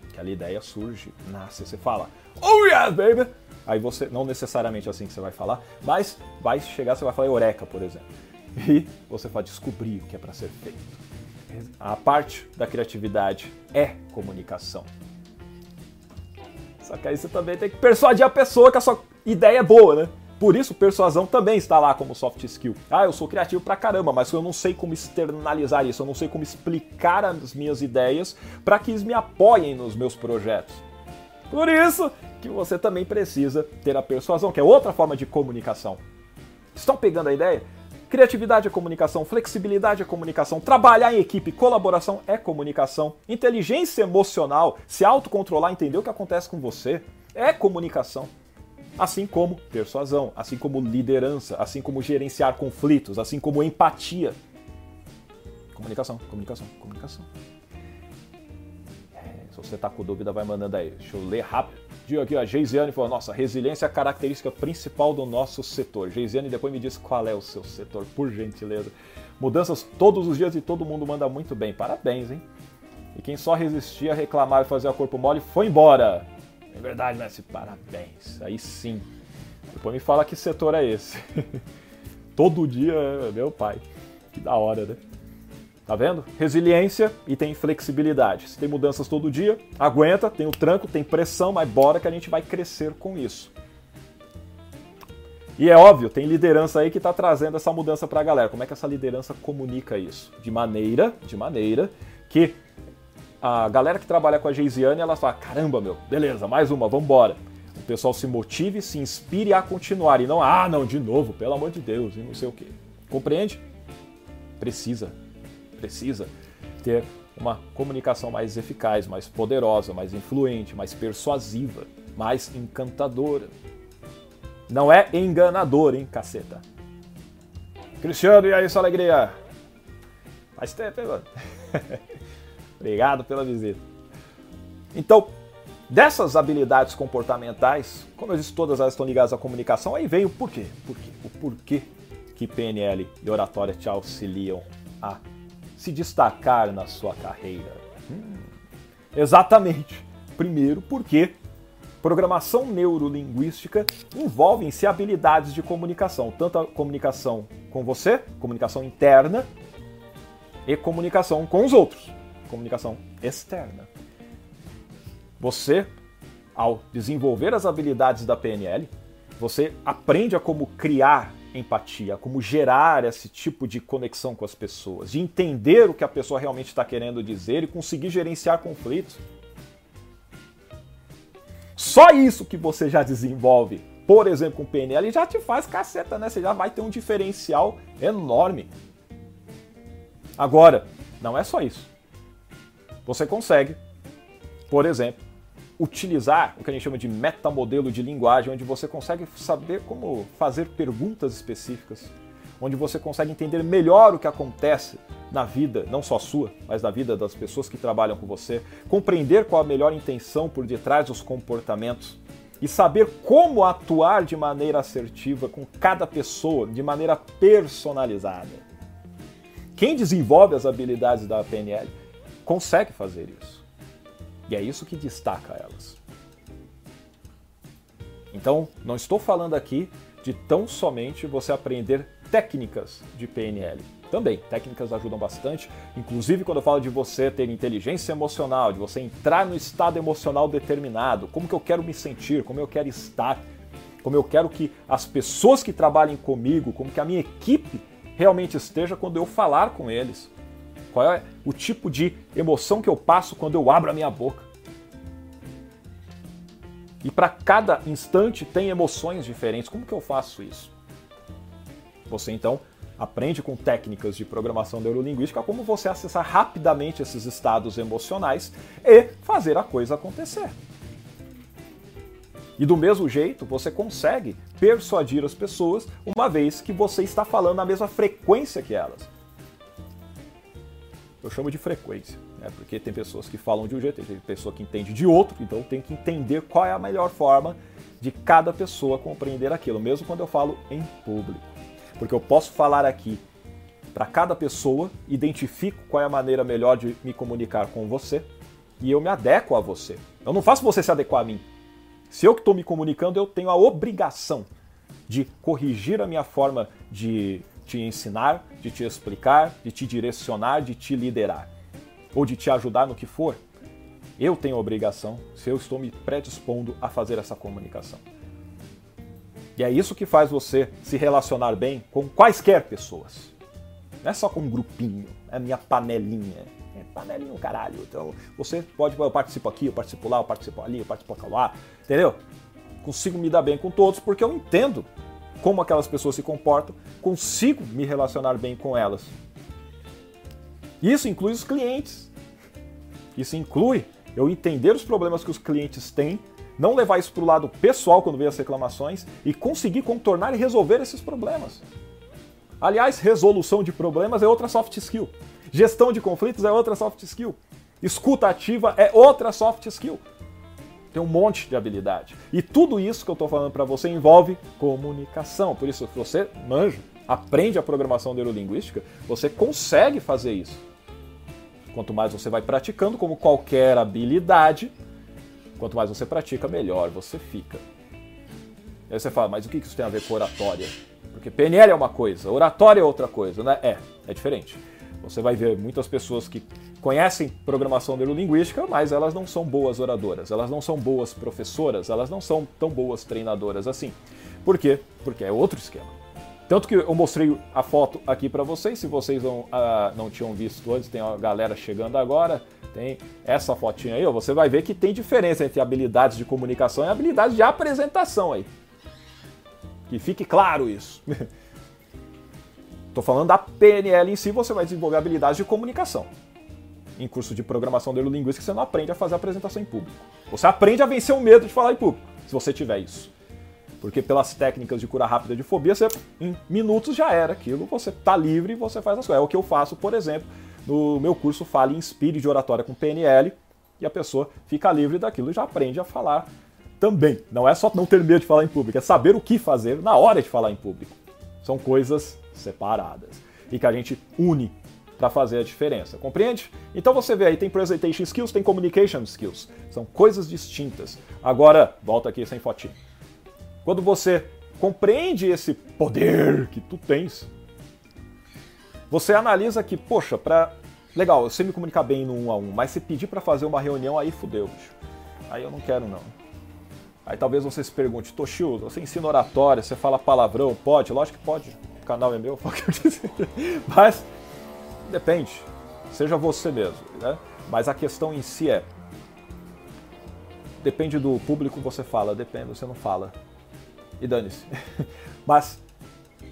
Aquela ideia surge, nasce, você fala, oh yeah, baby! Aí você, não necessariamente assim que você vai falar, mas vai chegar, você vai falar eureka, por exemplo. E você vai descobrir o que é para ser feito a parte da criatividade é comunicação. Só que aí você também tem que persuadir a pessoa que a sua ideia é boa, né? Por isso, persuasão também está lá como soft skill. Ah, eu sou criativo pra caramba, mas eu não sei como externalizar isso, eu não sei como explicar as minhas ideias para que eles me apoiem nos meus projetos. Por isso que você também precisa ter a persuasão, que é outra forma de comunicação. Estão pegando a ideia? Criatividade é comunicação, flexibilidade é comunicação, trabalhar em equipe, colaboração é comunicação, inteligência emocional, se autocontrolar, entender o que acontece com você, é comunicação. Assim como persuasão, assim como liderança, assim como gerenciar conflitos, assim como empatia. Comunicação, comunicação, comunicação. Se você tá com dúvida, vai mandando aí. Deixa eu ler rápido. dia aqui, a Geisiane falou, nossa, resiliência é a característica principal do nosso setor. Geisiane depois me diz qual é o seu setor, por gentileza. Mudanças todos os dias e todo mundo manda muito bem. Parabéns, hein? E quem só resistia a reclamar e fazer a corpo mole foi embora. É verdade, Messi, parabéns. Aí sim. Depois me fala que setor é esse. todo dia, meu pai. Que da hora, né? Tá vendo? Resiliência e tem flexibilidade. Se tem mudanças todo dia, aguenta, tem o tranco, tem pressão, mas bora que a gente vai crescer com isso. E é óbvio, tem liderança aí que está trazendo essa mudança para a galera. Como é que essa liderança comunica isso? De maneira, de maneira que a galera que trabalha com a Geisiane, ela fala, caramba, meu, beleza, mais uma, vamos embora. O pessoal se motive, se inspire a continuar e não, ah, não, de novo, pelo amor de Deus, e não sei o quê. Compreende? Precisa precisa ter uma comunicação mais eficaz, mais poderosa, mais influente, mais persuasiva, mais encantadora. Não é enganador, hein, caceta? Cristiano, e aí, sua alegria? Faz tempo, hein, mano? Obrigado pela visita. Então, dessas habilidades comportamentais, como eu disse, todas elas estão ligadas à comunicação, aí vem o porquê. porquê o porquê que PNL e oratória te auxiliam a se destacar na sua carreira? Hum, exatamente. Primeiro, porque programação neurolinguística envolve-se habilidades de comunicação, tanto a comunicação com você, comunicação interna, e comunicação com os outros, comunicação externa. Você, ao desenvolver as habilidades da PNL, você aprende a como criar empatia, como gerar esse tipo de conexão com as pessoas, de entender o que a pessoa realmente está querendo dizer e conseguir gerenciar conflitos. Só isso que você já desenvolve, por exemplo, com PNL, já te faz caceta, né? Você já vai ter um diferencial enorme. Agora, não é só isso. Você consegue, por exemplo, utilizar o que a gente chama de metamodelo de linguagem, onde você consegue saber como fazer perguntas específicas, onde você consegue entender melhor o que acontece na vida, não só sua, mas na vida das pessoas que trabalham com você, compreender qual a melhor intenção por detrás dos comportamentos e saber como atuar de maneira assertiva com cada pessoa, de maneira personalizada. Quem desenvolve as habilidades da PNL consegue fazer isso. E é isso que destaca elas. Então, não estou falando aqui de tão somente você aprender técnicas de PNL. Também, técnicas ajudam bastante, inclusive quando eu falo de você ter inteligência emocional, de você entrar no estado emocional determinado, como que eu quero me sentir, como eu quero estar, como eu quero que as pessoas que trabalhem comigo, como que a minha equipe realmente esteja quando eu falar com eles. Qual é o tipo de emoção que eu passo quando eu abro a minha boca? E para cada instante tem emoções diferentes. Como que eu faço isso? Você então aprende com técnicas de programação neurolinguística como você acessar rapidamente esses estados emocionais e fazer a coisa acontecer. E do mesmo jeito, você consegue persuadir as pessoas uma vez que você está falando na mesma frequência que elas. Eu chamo de frequência, né? porque tem pessoas que falam de um jeito, tem pessoa que entende de outro, então tem que entender qual é a melhor forma de cada pessoa compreender aquilo, mesmo quando eu falo em público. Porque eu posso falar aqui para cada pessoa, identifico qual é a maneira melhor de me comunicar com você e eu me adequo a você. Eu não faço você se adequar a mim. Se eu que estou me comunicando, eu tenho a obrigação de corrigir a minha forma de te ensinar, de te explicar, de te direcionar, de te liderar ou de te ajudar no que for, eu tenho a obrigação se eu estou me predispondo a fazer essa comunicação. E é isso que faz você se relacionar bem com quaisquer pessoas. Não é só com um grupinho, é minha panelinha. É panelinha, caralho. Então você pode, eu participo aqui, eu participo lá, eu participo ali, eu participo lá, entendeu? Consigo me dar bem com todos porque eu entendo como aquelas pessoas se comportam, consigo me relacionar bem com elas. Isso inclui os clientes. Isso inclui eu entender os problemas que os clientes têm, não levar isso para o lado pessoal quando vem as reclamações e conseguir contornar e resolver esses problemas. Aliás, resolução de problemas é outra soft skill. Gestão de conflitos é outra soft skill. Escuta ativa é outra soft skill. Tem um monte de habilidade. E tudo isso que eu estou falando para você envolve comunicação. Por isso, se você manja, aprende a programação neurolinguística, você consegue fazer isso. Quanto mais você vai praticando, como qualquer habilidade, quanto mais você pratica, melhor você fica. Aí você fala, mas o que isso tem a ver com oratória? Porque PNL é uma coisa, oratória é outra coisa, né? É, é diferente. Você vai ver muitas pessoas que conhecem programação neurolinguística, mas elas não são boas oradoras, elas não são boas professoras, elas não são tão boas treinadoras assim. Por quê? Porque é outro esquema. Tanto que eu mostrei a foto aqui para vocês, se vocês não, ah, não tinham visto antes, tem a galera chegando agora, tem essa fotinha aí, ó, você vai ver que tem diferença entre habilidades de comunicação e habilidades de apresentação aí. Que fique claro isso. Estou falando da PNL em si, você vai desenvolver habilidades de comunicação em curso de programação neurolinguística, você não aprende a fazer apresentação em público. Você aprende a vencer o medo de falar em público, se você tiver isso. Porque pelas técnicas de cura rápida de fobia, você, em minutos já era aquilo, você tá livre e você faz as coisas. É o que eu faço, por exemplo, no meu curso Fale Inspire de Oratória com PNL, e a pessoa fica livre daquilo e já aprende a falar também. Não é só não ter medo de falar em público, é saber o que fazer na hora de falar em público. São coisas separadas e que a gente une para fazer a diferença, compreende? Então você vê aí, tem presentation skills, tem communication skills, são coisas distintas. Agora, volta aqui sem fotinho. Quando você compreende esse poder que tu tens, você analisa que, poxa, para legal, eu sei me comunicar bem no um a um, mas se pedir para fazer uma reunião aí fudeu, bicho. Aí eu não quero não. Aí talvez você se pergunte, Toshio, você ensina oratória, você fala palavrão, pode? Lógico que pode. O canal é meu, pode dizer. Mas Depende. Seja você mesmo, né? Mas a questão em si é. Depende do público você fala, depende, você não fala. E dane-se. Mas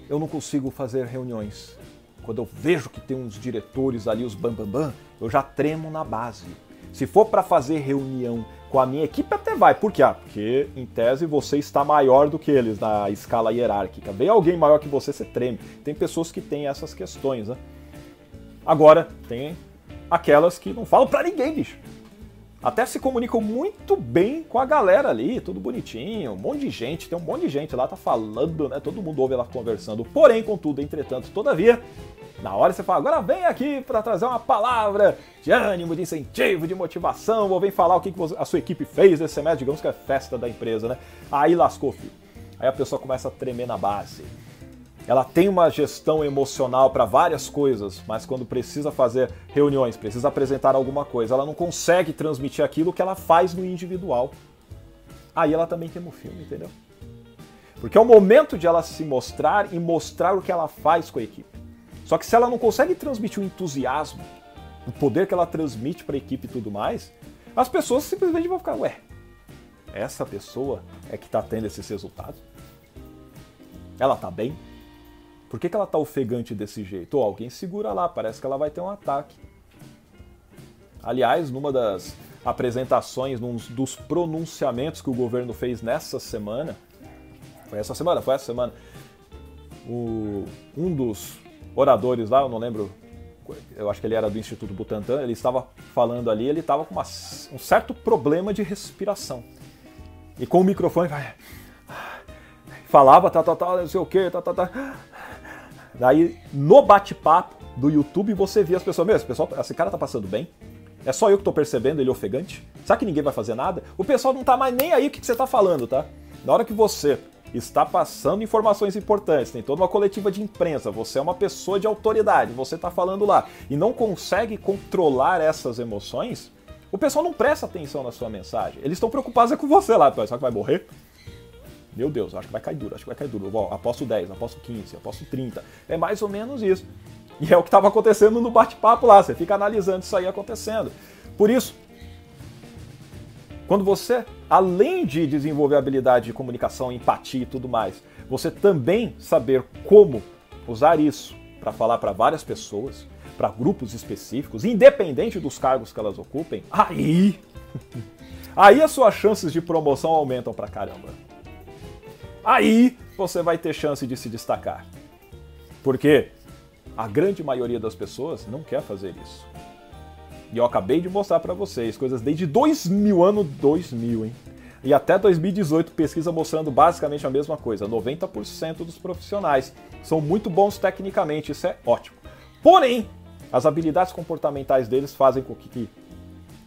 eu não consigo fazer reuniões. Quando eu vejo que tem uns diretores ali, os bambambam, bam, bam, eu já tremo na base. Se for para fazer reunião com a minha equipe, até vai. Por quê? Ah, porque, em tese, você está maior do que eles na escala hierárquica. Vem alguém maior que você, você treme. Tem pessoas que têm essas questões, né? Agora, tem aquelas que não falam pra ninguém, bicho. Até se comunicam muito bem com a galera ali, tudo bonitinho, um monte de gente, tem um monte de gente lá, tá falando, né? Todo mundo ouve ela conversando. Porém, contudo, entretanto, todavia, na hora você fala, agora vem aqui para trazer uma palavra de ânimo, de incentivo, de motivação, ou vem falar o que a sua equipe fez nesse semestre, digamos que é festa da empresa, né? Aí lascou, filho. Aí a pessoa começa a tremer na base ela tem uma gestão emocional para várias coisas, mas quando precisa fazer reuniões, precisa apresentar alguma coisa, ela não consegue transmitir aquilo que ela faz no individual. Aí ela também queima o filme, entendeu? Porque é o momento de ela se mostrar e mostrar o que ela faz com a equipe. Só que se ela não consegue transmitir o entusiasmo, o poder que ela transmite para a equipe e tudo mais, as pessoas simplesmente vão ficar, ué, essa pessoa é que está tendo esses resultados? Ela está bem? Por que, que ela tá ofegante desse jeito? Ou alguém segura lá, parece que ela vai ter um ataque. Aliás, numa das apresentações, num dos pronunciamentos que o governo fez nessa semana, foi essa semana? Foi essa semana. O, um dos oradores lá, eu não lembro, eu acho que ele era do Instituto Butantan, ele estava falando ali, ele estava com uma, um certo problema de respiração. E com o microfone, falava, tá, tá, tá, não sei o que, tá, tá, tá. Daí, no bate-papo do YouTube, você via as pessoas, esse, pessoal, esse cara tá passando bem? É só eu que tô percebendo ele ofegante? Será que ninguém vai fazer nada? O pessoal não tá mais nem aí o que, que você tá falando, tá? Na hora que você está passando informações importantes, tem toda uma coletiva de imprensa, você é uma pessoa de autoridade, você está falando lá e não consegue controlar essas emoções, o pessoal não presta atenção na sua mensagem. Eles estão preocupados é com você lá, pessoal que vai morrer? Meu Deus, acho que vai cair duro, acho que vai cair duro. Bom, aposto 10, aposto 15, aposto 30. É mais ou menos isso. E é o que estava acontecendo no bate-papo lá. Você fica analisando isso aí acontecendo. Por isso, quando você, além de desenvolver habilidade de comunicação, empatia e tudo mais, você também saber como usar isso para falar para várias pessoas, para grupos específicos, independente dos cargos que elas ocupem, aí, aí as suas chances de promoção aumentam pra caramba aí você vai ter chance de se destacar. Porque a grande maioria das pessoas não quer fazer isso. E eu acabei de mostrar para vocês coisas desde 2000, ano 2000, hein? E até 2018, pesquisa mostrando basicamente a mesma coisa. 90% dos profissionais são muito bons tecnicamente, isso é ótimo. Porém, as habilidades comportamentais deles fazem com que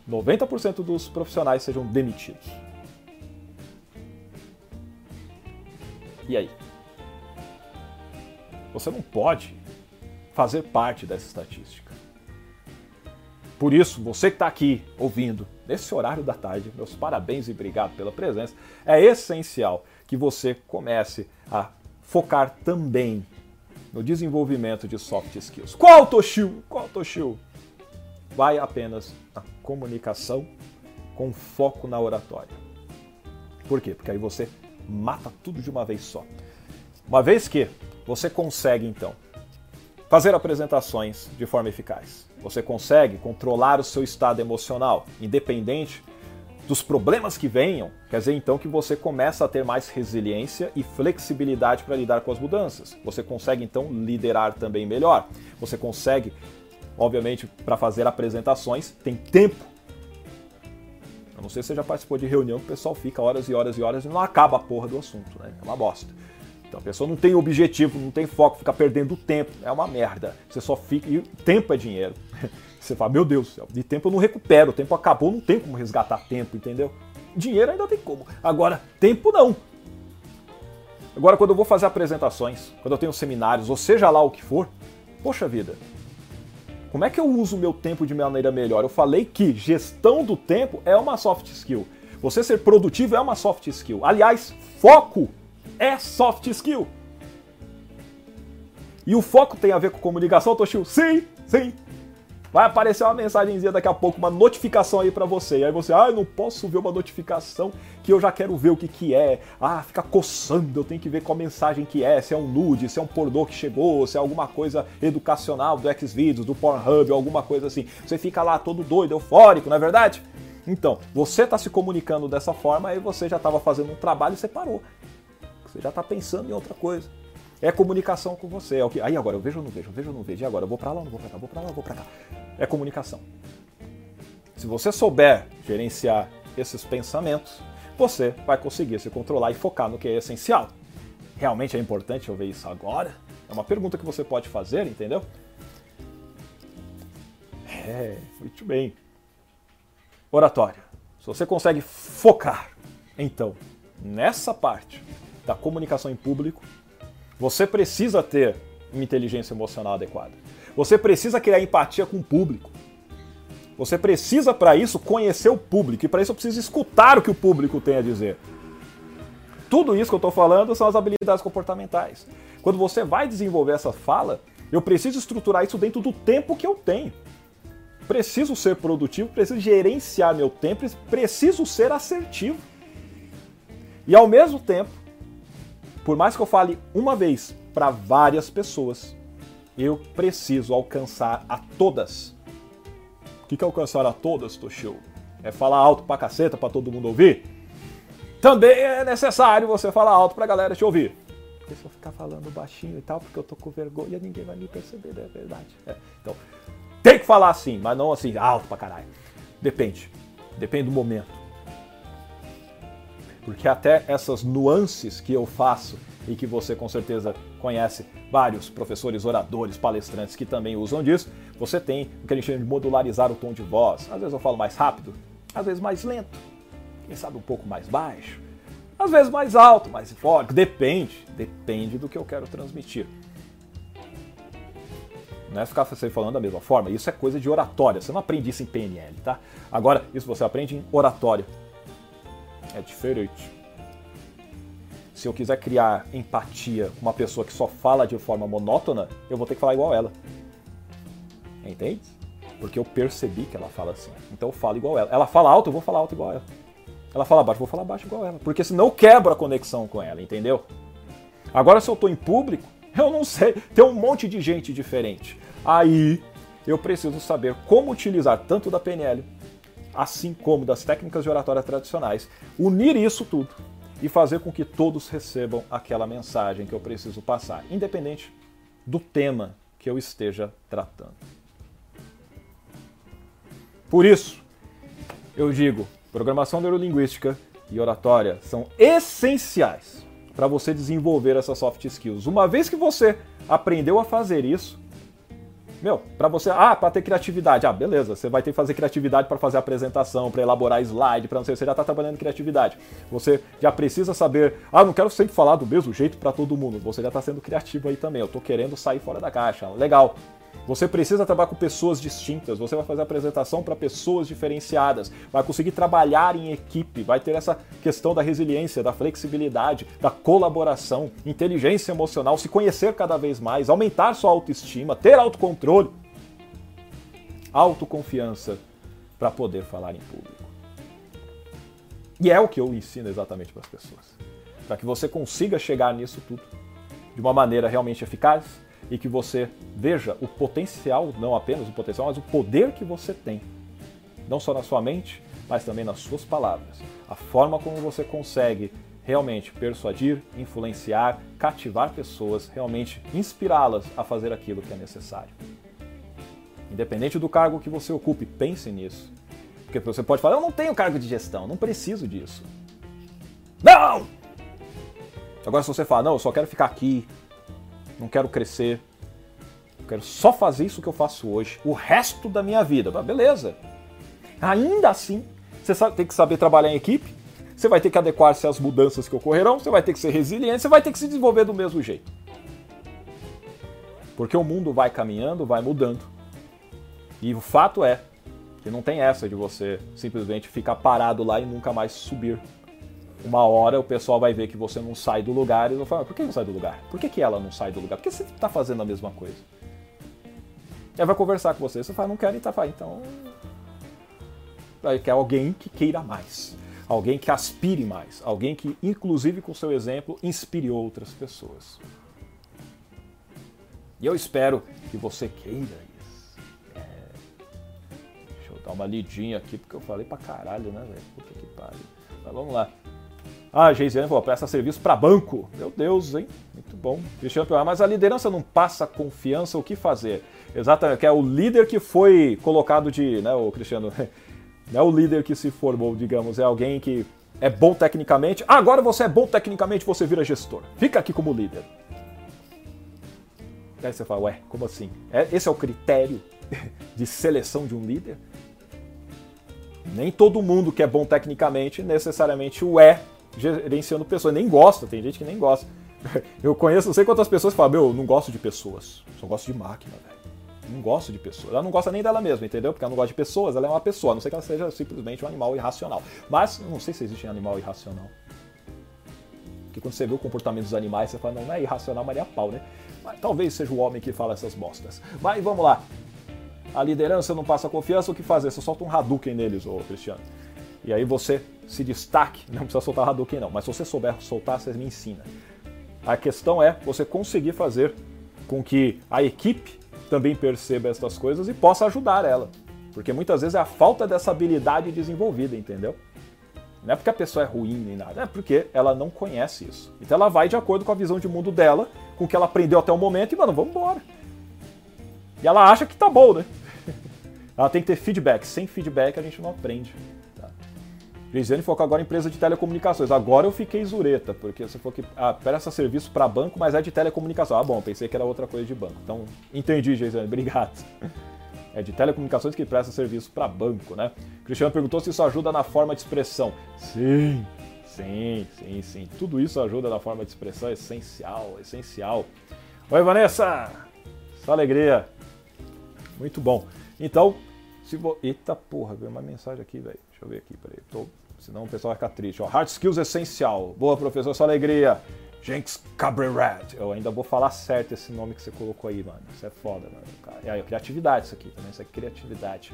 90% dos profissionais sejam demitidos. E aí? Você não pode fazer parte dessa estatística. Por isso, você que está aqui ouvindo, nesse horário da tarde, meus parabéns e obrigado pela presença. É essencial que você comece a focar também no desenvolvimento de soft skills. Qual Toshio? Qual Toshio? Vai apenas na comunicação com foco na oratória. Por quê? Porque aí você mata tudo de uma vez só. Uma vez que você consegue então fazer apresentações de forma eficaz, você consegue controlar o seu estado emocional, independente dos problemas que venham, quer dizer então que você começa a ter mais resiliência e flexibilidade para lidar com as mudanças. Você consegue então liderar também melhor. Você consegue, obviamente, para fazer apresentações, tem tempo. Não sei se você já participou de reunião que o pessoal fica horas e horas e horas e não acaba a porra do assunto, né? É uma bosta. Então a pessoa não tem objetivo, não tem foco, fica perdendo tempo. É uma merda. Você só fica. E tempo é dinheiro. Você fala, meu Deus, de tempo eu não recupero, o tempo acabou, não tem como resgatar tempo, entendeu? Dinheiro ainda tem como. Agora, tempo não. Agora, quando eu vou fazer apresentações, quando eu tenho seminários, ou seja lá o que for, poxa vida, como é que eu uso o meu tempo de maneira melhor? Eu falei que gestão do tempo é uma soft skill. Você ser produtivo é uma soft skill. Aliás, foco é soft skill. E o foco tem a ver com comunicação, Toshio? Sim, sim. Vai aparecer uma mensagenzinha daqui a pouco, uma notificação aí para você. E aí você, ah, eu não posso ver uma notificação que eu já quero ver o que que é. Ah, fica coçando, eu tenho que ver qual mensagem que é, se é um nude, se é um pornô que chegou, se é alguma coisa educacional do Xvideos, do Pornhub, alguma coisa assim. Você fica lá todo doido, eufórico, não é verdade? Então, você está se comunicando dessa forma, aí você já estava fazendo um trabalho e você parou. Você já está pensando em outra coisa. É comunicação com você. É o que. Aí agora eu vejo ou não vejo, eu vejo ou não vejo. E agora eu vou para lá, não vou para cá, vou para lá, vou para cá. É comunicação. Se você souber gerenciar esses pensamentos, você vai conseguir se controlar e focar no que é essencial. Realmente é importante eu ver isso agora? É uma pergunta que você pode fazer, entendeu? É, muito bem. Oratória. Se você consegue focar, então, nessa parte da comunicação em público, você precisa ter uma inteligência emocional adequada. Você precisa criar empatia com o público. Você precisa, para isso, conhecer o público. E para isso, eu preciso escutar o que o público tem a dizer. Tudo isso que eu estou falando são as habilidades comportamentais. Quando você vai desenvolver essa fala, eu preciso estruturar isso dentro do tempo que eu tenho. Preciso ser produtivo, preciso gerenciar meu tempo, preciso ser assertivo. E ao mesmo tempo, por mais que eu fale uma vez para várias pessoas, eu preciso alcançar a todas. O que, é alcançar a todas, Toshio? É falar alto pra caceta pra todo mundo ouvir? Também é necessário você falar alto pra galera te ouvir. Porque se eu ficar falando baixinho e tal, porque eu tô com vergonha, ninguém vai me perceber, não é verdade. É. Então, tem que falar assim, mas não assim, alto pra caralho. Depende. Depende do momento porque até essas nuances que eu faço e que você com certeza conhece vários professores, oradores, palestrantes que também usam disso, você tem o que a gente chama de modularizar o tom de voz. Às vezes eu falo mais rápido, às vezes mais lento, quem sabe um pouco mais baixo, às vezes mais alto, mais forte, depende, depende do que eu quero transmitir. Não é ficar você falando da mesma forma, isso é coisa de oratória, você não aprende isso em PNL, tá? Agora, isso você aprende em oratória é diferente. Se eu quiser criar empatia com uma pessoa que só fala de forma monótona, eu vou ter que falar igual ela. Entende? Porque eu percebi que ela fala assim. Então eu falo igual ela. Ela fala alto, eu vou falar alto igual ela. Ela fala baixo, eu vou falar baixo igual ela. Porque senão eu quebro a conexão com ela, entendeu? Agora, se eu estou em público, eu não sei. Tem um monte de gente diferente. Aí eu preciso saber como utilizar tanto da PNL assim como das técnicas de oratória tradicionais, unir isso tudo e fazer com que todos recebam aquela mensagem que eu preciso passar, independente do tema que eu esteja tratando. Por isso, eu digo, programação neurolinguística e oratória são essenciais para você desenvolver essas soft skills. Uma vez que você aprendeu a fazer isso, meu, para você, ah, para ter criatividade, ah, beleza, você vai ter que fazer criatividade para fazer apresentação, para elaborar slide, para não sei, você já está trabalhando em criatividade. Você já precisa saber, ah, não quero sempre falar do mesmo jeito para todo mundo. Você já está sendo criativo aí também. Eu estou querendo sair fora da caixa. Legal. Você precisa trabalhar com pessoas distintas, você vai fazer apresentação para pessoas diferenciadas, vai conseguir trabalhar em equipe, vai ter essa questão da resiliência, da flexibilidade, da colaboração, inteligência emocional, se conhecer cada vez mais, aumentar sua autoestima, ter autocontrole, autoconfiança para poder falar em público. E é o que eu ensino exatamente para as pessoas, para que você consiga chegar nisso tudo de uma maneira realmente eficaz, e que você veja o potencial, não apenas o potencial, mas o poder que você tem. Não só na sua mente, mas também nas suas palavras. A forma como você consegue realmente persuadir, influenciar, cativar pessoas, realmente inspirá-las a fazer aquilo que é necessário. Independente do cargo que você ocupe, pense nisso. Porque você pode falar, eu não tenho cargo de gestão, não preciso disso. Não! Agora, se você fala, não, eu só quero ficar aqui, não quero crescer, eu quero só fazer isso que eu faço hoje, o resto da minha vida. Mas beleza. Ainda assim, você tem que saber trabalhar em equipe, você vai ter que adequar-se às mudanças que ocorrerão, você vai ter que ser resiliente, você vai ter que se desenvolver do mesmo jeito. Porque o mundo vai caminhando, vai mudando. E o fato é que não tem essa de você simplesmente ficar parado lá e nunca mais subir uma hora o pessoal vai ver que você não sai do lugar e vão falar, por que não sai do lugar? Por que, que ela não sai do lugar? Por que você está fazendo a mesma coisa? Aí vai conversar com você, você fala, não quero e tá, fala, então... Aí quer alguém que queira mais, alguém que aspire mais, alguém que, inclusive com seu exemplo, inspire outras pessoas. E eu espero que você queira isso. É... Deixa eu dar uma lidinha aqui, porque eu falei pra caralho, né, velho? Puta que pariu. Mas vamos lá. Ah, Geisiane falou, presta serviço para banco. Meu Deus, hein? Muito bom. Cristiano perguntou, mas a liderança não passa confiança, o que fazer? Exatamente, que é o líder que foi colocado de, né, o Cristiano, não é o líder que se formou, digamos, é alguém que é bom tecnicamente. Ah, agora você é bom tecnicamente, você vira gestor. Fica aqui como líder. Aí você fala, ué, como assim? É, esse é o critério de seleção de um líder? Nem todo mundo que é bom tecnicamente necessariamente o é gerenciando pessoas. Nem gosta, tem gente que nem gosta. Eu conheço, não sei quantas pessoas falam, meu, eu não gosto de pessoas, só gosto de máquina, velho. Não gosto de pessoas. Ela não gosta nem dela mesma, entendeu? Porque ela não gosta de pessoas, ela é uma pessoa, a não sei que ela seja simplesmente um animal irracional. Mas, não sei se existe um animal irracional. Porque quando você vê o comportamento dos animais, você fala, não, não é irracional, mas é pau, né? Mas talvez seja o homem que fala essas bostas. Mas vamos lá. A liderança não passa confiança, o que fazer? Você solta um Hadouken neles, ô Cristiano. E aí você se destaque, não precisa soltar Hadouken não, mas se você souber soltar, você me ensina. A questão é você conseguir fazer com que a equipe também perceba essas coisas e possa ajudar ela. Porque muitas vezes é a falta dessa habilidade desenvolvida, entendeu? Não é porque a pessoa é ruim nem nada, é porque ela não conhece isso. Então ela vai de acordo com a visão de mundo dela, com o que ela aprendeu até o momento e, mano, vamos embora. E ela acha que tá bom, né? ela tem que ter feedback. Sem feedback a gente não aprende. Geisiane focou agora em empresa de telecomunicações. Agora eu fiquei zureta, porque você falou que ah, presta serviço para banco, mas é de telecomunicação. Ah, bom, pensei que era outra coisa de banco. Então, entendi, Geisiane, obrigado. É de telecomunicações que presta serviço para banco, né? Cristiano perguntou se isso ajuda na forma de expressão. Sim, sim, sim, sim. Tudo isso ajuda na forma de expressão, é essencial, é essencial. Oi, Vanessa! Essa alegria. Muito bom. Então, se vo... Eita porra, veio uma mensagem aqui, velho. Deixa eu ver aqui, peraí. Tô... Senão o pessoal vai ficar triste. Ó, hard skills essencial. Boa, professor, sua alegria. Jenks Cabreret. Eu ainda vou falar certo esse nome que você colocou aí, mano. Isso é foda, mano. É, é criatividade isso aqui também. Isso é criatividade.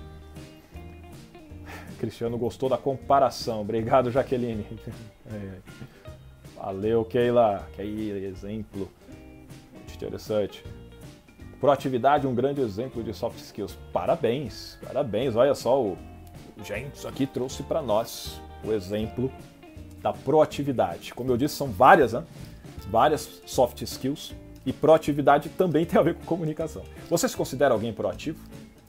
Cristiano gostou da comparação. Obrigado, Jaqueline. É. Valeu, Keila. Que aí, exemplo. Muito interessante. Proatividade, um grande exemplo de soft skills. Parabéns, parabéns. Olha só, o James aqui trouxe para nós o exemplo da proatividade. Como eu disse, são várias, né? várias soft skills e proatividade também tem a ver com comunicação. Você se considera alguém proativo?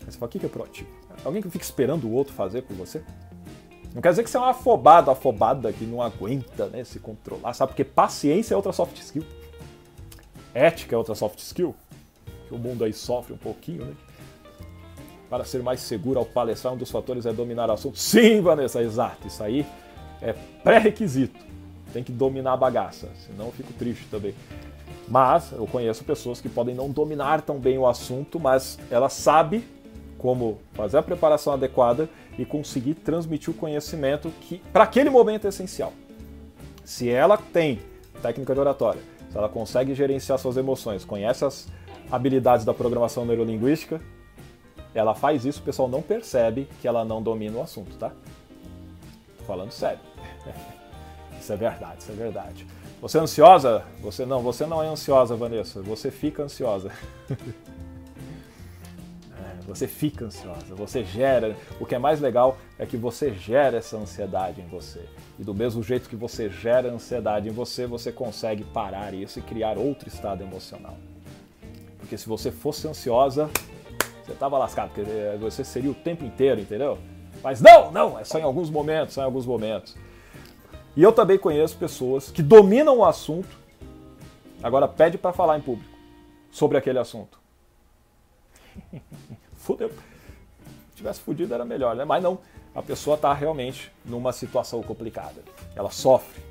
Você fala, o que é proativo? Alguém que fica esperando o outro fazer por você? Não quer dizer que você é um afobado, afobada que não aguenta né, se controlar, sabe? Porque paciência é outra soft skill. Ética é outra soft skill. Que o mundo aí sofre um pouquinho, né? Para ser mais seguro ao palestrar, um dos fatores é dominar o assunto. Sim, Vanessa, exato. Isso aí é pré-requisito. Tem que dominar a bagaça, senão eu fico triste também. Mas eu conheço pessoas que podem não dominar tão bem o assunto, mas ela sabe como fazer a preparação adequada e conseguir transmitir o conhecimento que para aquele momento é essencial. Se ela tem técnica de oratória, se ela consegue gerenciar suas emoções, conhece as habilidades da programação neurolinguística, ela faz isso, o pessoal não percebe que ela não domina o assunto, tá? Falando sério. Isso é verdade, isso é verdade. Você é ansiosa? Você não, você não é ansiosa, Vanessa. Você fica ansiosa. é, você fica ansiosa, você gera. O que é mais legal é que você gera essa ansiedade em você. E do mesmo jeito que você gera ansiedade em você, você consegue parar isso e criar outro estado emocional. Porque se você fosse ansiosa, você estava lascado, porque eh, você seria o tempo inteiro, entendeu? Mas não, não, é só em alguns momentos, só em alguns momentos. E eu também conheço pessoas que dominam o assunto, agora pede para falar em público sobre aquele assunto. Fudeu. Se tivesse fudido era melhor, né? Mas não, a pessoa está realmente numa situação complicada. Ela sofre.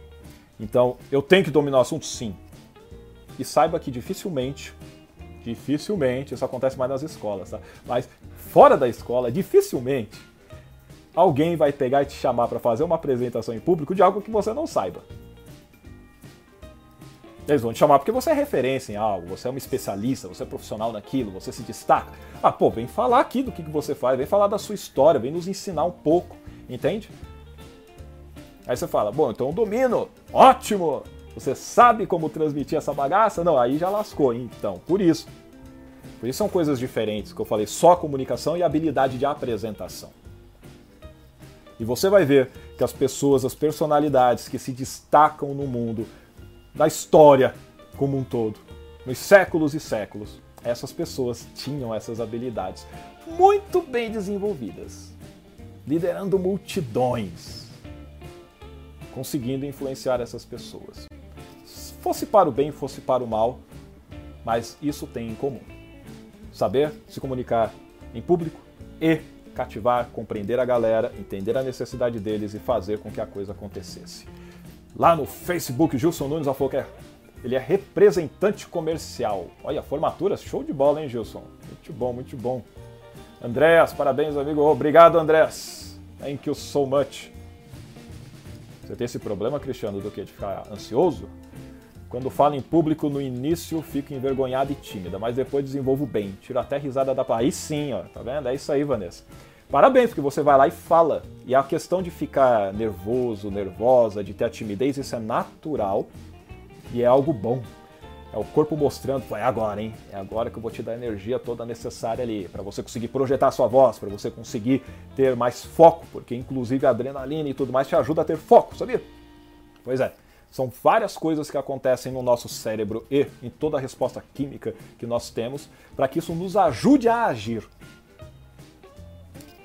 Então, eu tenho que dominar o assunto? Sim. E saiba que dificilmente, dificilmente, isso acontece mais nas escolas, tá? Mas fora da escola, dificilmente alguém vai pegar e te chamar para fazer uma apresentação em público de algo que você não saiba. Eles vão te chamar porque você é referência em algo, você é um especialista, você é profissional naquilo, você se destaca. Ah, pô, vem falar aqui do que você faz, vem falar da sua história, vem nos ensinar um pouco, entende? Aí você fala, bom, então eu domino, ótimo! Você sabe como transmitir essa bagaça? Não, aí já lascou, então, por isso. Por isso são coisas diferentes que eu falei, só comunicação e habilidade de apresentação. E você vai ver que as pessoas, as personalidades que se destacam no mundo, da história como um todo, nos séculos e séculos, essas pessoas tinham essas habilidades muito bem desenvolvidas, liderando multidões, conseguindo influenciar essas pessoas. Fosse para o bem, fosse para o mal, mas isso tem em comum: saber se comunicar em público e cativar, compreender a galera, entender a necessidade deles e fazer com que a coisa acontecesse. Lá no Facebook, Gilson Nunes falou que é, ele é representante comercial. Olha, formatura, show de bola, hein, Gilson? Muito bom, muito bom. Andréas, parabéns, amigo. Obrigado, Andrés. Thank you so much. Você tem esse problema, Cristiano, do que? De ficar ansioso? Quando falo em público no início, fico envergonhada e tímida, mas depois desenvolvo bem. Tiro até risada da Aí sim, ó, tá vendo? É isso aí, Vanessa. Parabéns, porque você vai lá e fala. E a questão de ficar nervoso, nervosa, de ter a timidez, isso é natural e é algo bom. É o corpo mostrando, é agora, hein? É agora que eu vou te dar a energia toda necessária ali, para você conseguir projetar a sua voz, para você conseguir ter mais foco, porque inclusive a adrenalina e tudo mais te ajuda a ter foco, sabia? Pois é. São várias coisas que acontecem no nosso cérebro e em toda a resposta química que nós temos para que isso nos ajude a agir.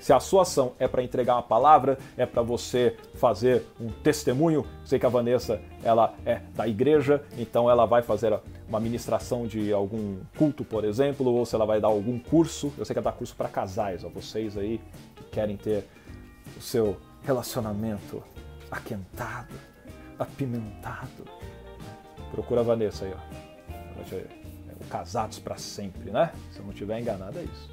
Se a sua ação é para entregar uma palavra, é para você fazer um testemunho, sei que a Vanessa ela é da igreja, então ela vai fazer uma ministração de algum culto, por exemplo, ou se ela vai dar algum curso, eu sei que ela dá curso para casais, ó, vocês aí que querem ter o seu relacionamento aquentado, apimentado. Procura a Vanessa aí, ó. É casados para sempre, né? Se eu não estiver enganado, é isso.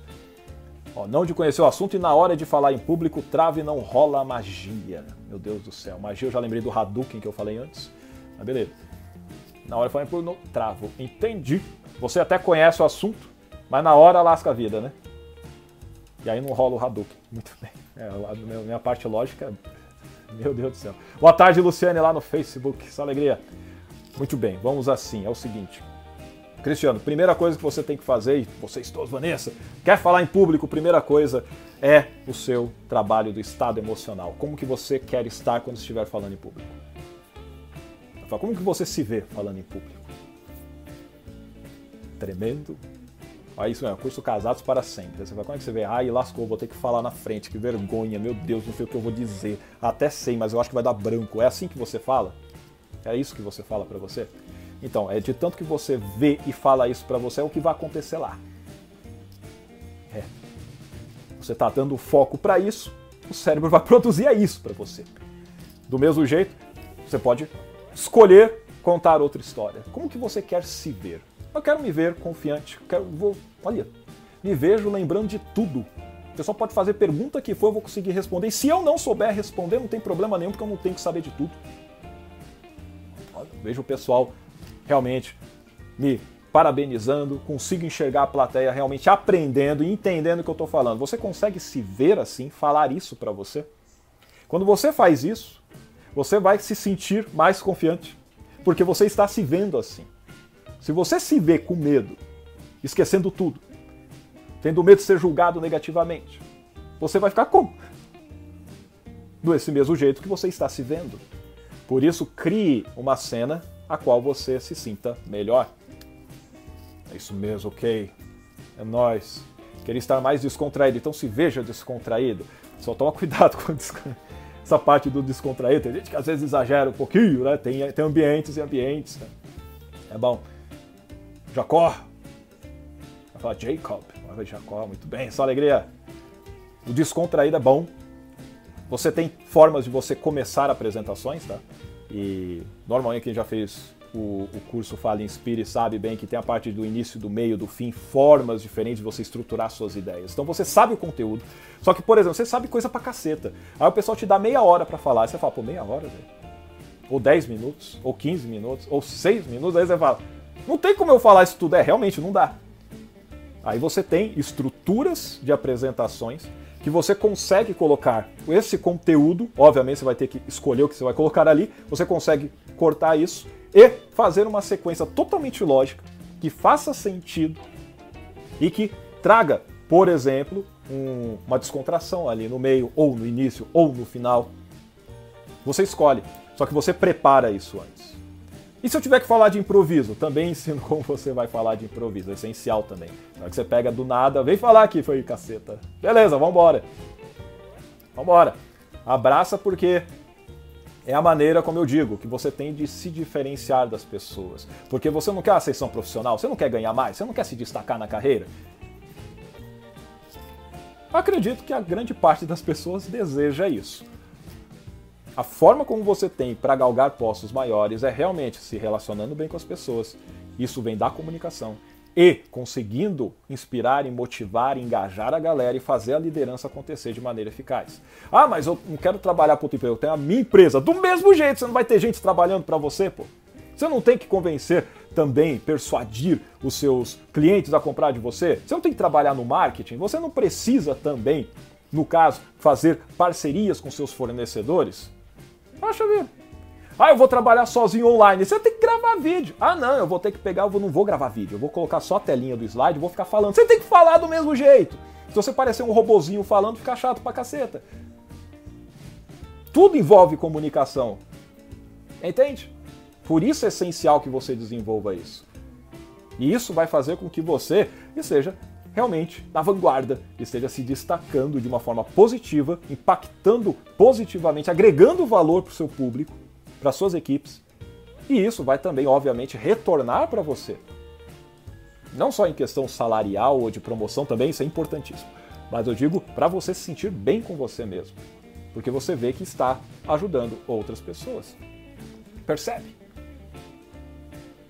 Ó, não de conhecer o assunto e na hora de falar em público, trave não rola magia. Meu Deus do céu. Magia eu já lembrei do Hadouken que eu falei antes. Mas beleza. Na hora de falar em público, não, travo. Entendi. Você até conhece o assunto, mas na hora lasca a vida, né? E aí não rola o Hadouken. Muito bem. É, a minha parte lógica meu Deus do céu. Boa tarde, Luciane, lá no Facebook. Essa alegria. Muito bem, vamos assim. É o seguinte. Cristiano, primeira coisa que você tem que fazer, e vocês todos, Vanessa, quer falar em público, primeira coisa é o seu trabalho do estado emocional. Como que você quer estar quando estiver falando em público? Como que você se vê falando em público? Tremendo, Aí isso mesmo, curso Casados para Sempre. Você vai, como é que você vê? Ai, lascou, vou ter que falar na frente, que vergonha, meu Deus, não sei o que eu vou dizer. Até sei, mas eu acho que vai dar branco. É assim que você fala? É isso que você fala para você? Então, é de tanto que você vê e fala isso para você, é o que vai acontecer lá. É. Você está dando foco para isso, o cérebro vai produzir isso para você. Do mesmo jeito, você pode escolher contar outra história. Como que você quer se ver? Eu quero me ver confiante. Quero, vou, olha, me vejo lembrando de tudo. Você só pode fazer pergunta que for, eu vou conseguir responder. E se eu não souber responder, não tem problema nenhum, porque eu não tenho que saber de tudo. Vejo o pessoal realmente me parabenizando, consigo enxergar a plateia realmente aprendendo e entendendo o que eu estou falando. Você consegue se ver assim, falar isso para você? Quando você faz isso, você vai se sentir mais confiante, porque você está se vendo assim. Se você se vê com medo, esquecendo tudo, tendo medo de ser julgado negativamente, você vai ficar como? Desse mesmo jeito que você está se vendo. Por isso, crie uma cena a qual você se sinta melhor. É isso mesmo, ok? É nós. Queria estar mais descontraído, então se veja descontraído. Só toma cuidado com essa parte do descontraído. Tem gente que às vezes exagera um pouquinho, né? Tem, tem ambientes e ambientes. Né? É bom. Jacó. Vai falar Jacob. Vai Jacó, muito bem, só alegria. O descontraído é bom. Você tem formas de você começar apresentações, tá? E normalmente quem já fez o, o curso Fala Inspire sabe bem que tem a parte do início, do meio, do fim, formas diferentes de você estruturar suas ideias. Então você sabe o conteúdo, só que, por exemplo, você sabe coisa pra caceta. Aí o pessoal te dá meia hora para falar, aí você fala, pô, meia hora, velho? Ou 10 minutos, ou 15 minutos, ou 6 minutos, aí você fala, não tem como eu falar isso tudo. É, realmente, não dá. Aí você tem estruturas de apresentações que você consegue colocar esse conteúdo, obviamente você vai ter que escolher o que você vai colocar ali, você consegue cortar isso e fazer uma sequência totalmente lógica, que faça sentido e que traga, por exemplo, um, uma descontração ali no meio, ou no início, ou no final. Você escolhe, só que você prepara isso antes. E se eu tiver que falar de improviso? Também ensino como você vai falar de improviso, é essencial também. Na que você pega do nada, vem falar aqui, foi caceta. Beleza, vambora. Vambora. Abraça porque é a maneira, como eu digo, que você tem de se diferenciar das pessoas. Porque você não quer ascensão profissional, você não quer ganhar mais, você não quer se destacar na carreira. Acredito que a grande parte das pessoas deseja isso. A forma como você tem para galgar postos maiores é realmente se relacionando bem com as pessoas. Isso vem da comunicação e conseguindo inspirar e motivar, engajar a galera e fazer a liderança acontecer de maneira eficaz. Ah, mas eu não quero trabalhar para outro emprego, eu tenho a minha empresa. Do mesmo jeito, você não vai ter gente trabalhando para você, pô. Você não tem que convencer também, persuadir os seus clientes a comprar de você. Você não tem que trabalhar no marketing. Você não precisa também, no caso, fazer parcerias com seus fornecedores. Acha ver. Ah, eu vou trabalhar sozinho online. Você tem que gravar vídeo. Ah, não, eu vou ter que pegar, eu não vou gravar vídeo. Eu vou colocar só a telinha do slide, vou ficar falando. Você tem que falar do mesmo jeito. Se você parecer um robozinho falando, fica chato pra caceta. Tudo envolve comunicação. Entende? Por isso é essencial que você desenvolva isso. E isso vai fazer com que você esteja realmente na vanguarda, esteja se destacando de uma forma positiva, impactando positivamente, agregando valor para o seu público para suas equipes. E isso vai também, obviamente, retornar para você. Não só em questão salarial ou de promoção, também isso é importantíssimo. Mas eu digo para você se sentir bem com você mesmo. Porque você vê que está ajudando outras pessoas. Percebe?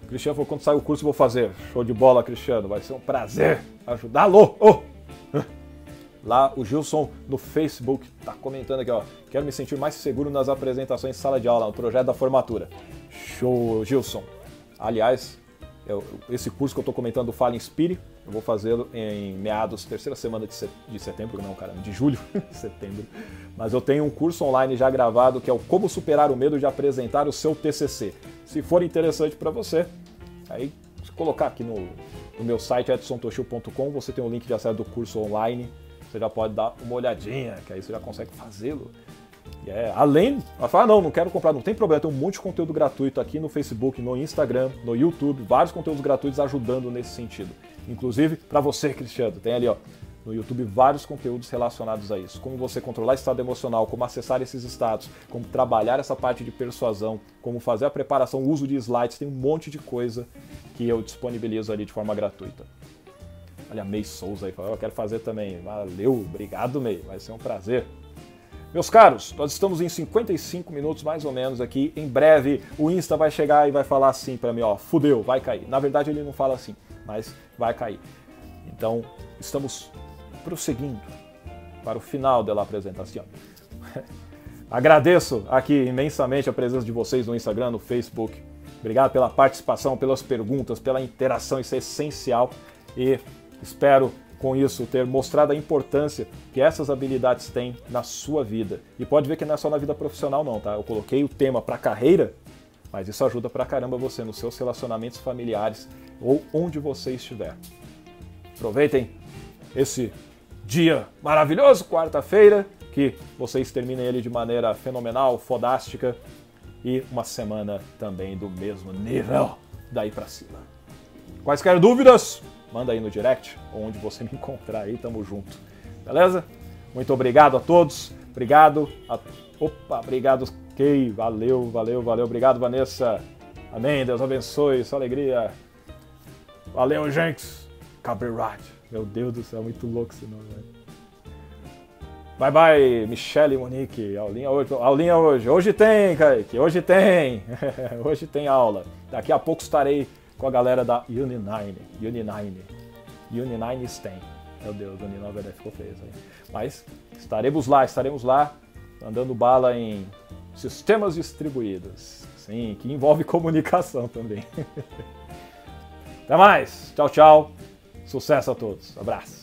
Cristiano falou: quando sair o curso, vou fazer. Show de bola, Cristiano. Vai ser um prazer ajudá-lo. Oh! Lá o Gilson no Facebook tá comentando aqui, ó. Quero me sentir mais seguro nas apresentações em sala de aula, no projeto da formatura. Show, Gilson. Aliás, eu, esse curso que eu tô comentando do Fala Inspire, eu vou fazê-lo em meados, terceira semana de setembro, não, cara, de julho, setembro. Mas eu tenho um curso online já gravado que é o Como Superar o Medo de Apresentar o Seu TCC. Se for interessante para você, aí se colocar aqui no, no meu site edsontoshio.com, você tem o um link de acesso do curso online você já pode dar uma olhadinha, que aí você já consegue fazê-lo. É, além, vai falar, ah, não, não quero comprar, não tem problema, tem um monte de conteúdo gratuito aqui no Facebook, no Instagram, no YouTube, vários conteúdos gratuitos ajudando nesse sentido. Inclusive, para você, Cristiano, tem ali, ó, no YouTube vários conteúdos relacionados a isso. Como você controlar estado emocional, como acessar esses estados, como trabalhar essa parte de persuasão, como fazer a preparação, uso de slides, tem um monte de coisa que eu disponibilizo ali de forma gratuita. Olha, May Souza aí, eu quero fazer também. Valeu, obrigado, May, vai ser um prazer. Meus caros, nós estamos em 55 minutos mais ou menos aqui. Em breve o Insta vai chegar e vai falar assim para mim, ó, fudeu, vai cair. Na verdade ele não fala assim, mas vai cair. Então, estamos prosseguindo para o final da apresentação. Agradeço aqui imensamente a presença de vocês no Instagram, no Facebook. Obrigado pela participação, pelas perguntas, pela interação, isso é essencial e espero com isso, ter mostrado a importância que essas habilidades têm na sua vida. E pode ver que não é só na vida profissional não, tá? Eu coloquei o tema para carreira, mas isso ajuda pra caramba você nos seus relacionamentos familiares ou onde você estiver. Aproveitem esse dia maravilhoso, quarta-feira, que vocês terminem ele de maneira fenomenal, fodástica e uma semana também do mesmo nível daí para cima. Quaisquer dúvidas? Manda aí no direct, onde você me encontrar aí, tamo junto. Beleza? Muito obrigado a todos. Obrigado. A... Opa, obrigado, Kay. Valeu, valeu, valeu. Obrigado, Vanessa. Amém. Deus abençoe. Sua alegria. Valeu, gente. Copyright. Meu Deus do céu, muito louco esse nome, velho. Bye bye, Michelle e Monique. Aulinha hoje. Aulinha hoje. Hoje tem, Kaique. Hoje tem. hoje tem aula. Daqui a pouco estarei com a galera da Uni9. Uni9. Uni9 Stem. Meu Deus, Uni9 ficou feio aí. Mas estaremos lá, estaremos lá, andando bala em sistemas distribuídos. Sim, que envolve comunicação também. Até mais. Tchau, tchau. Sucesso a todos. Abraço.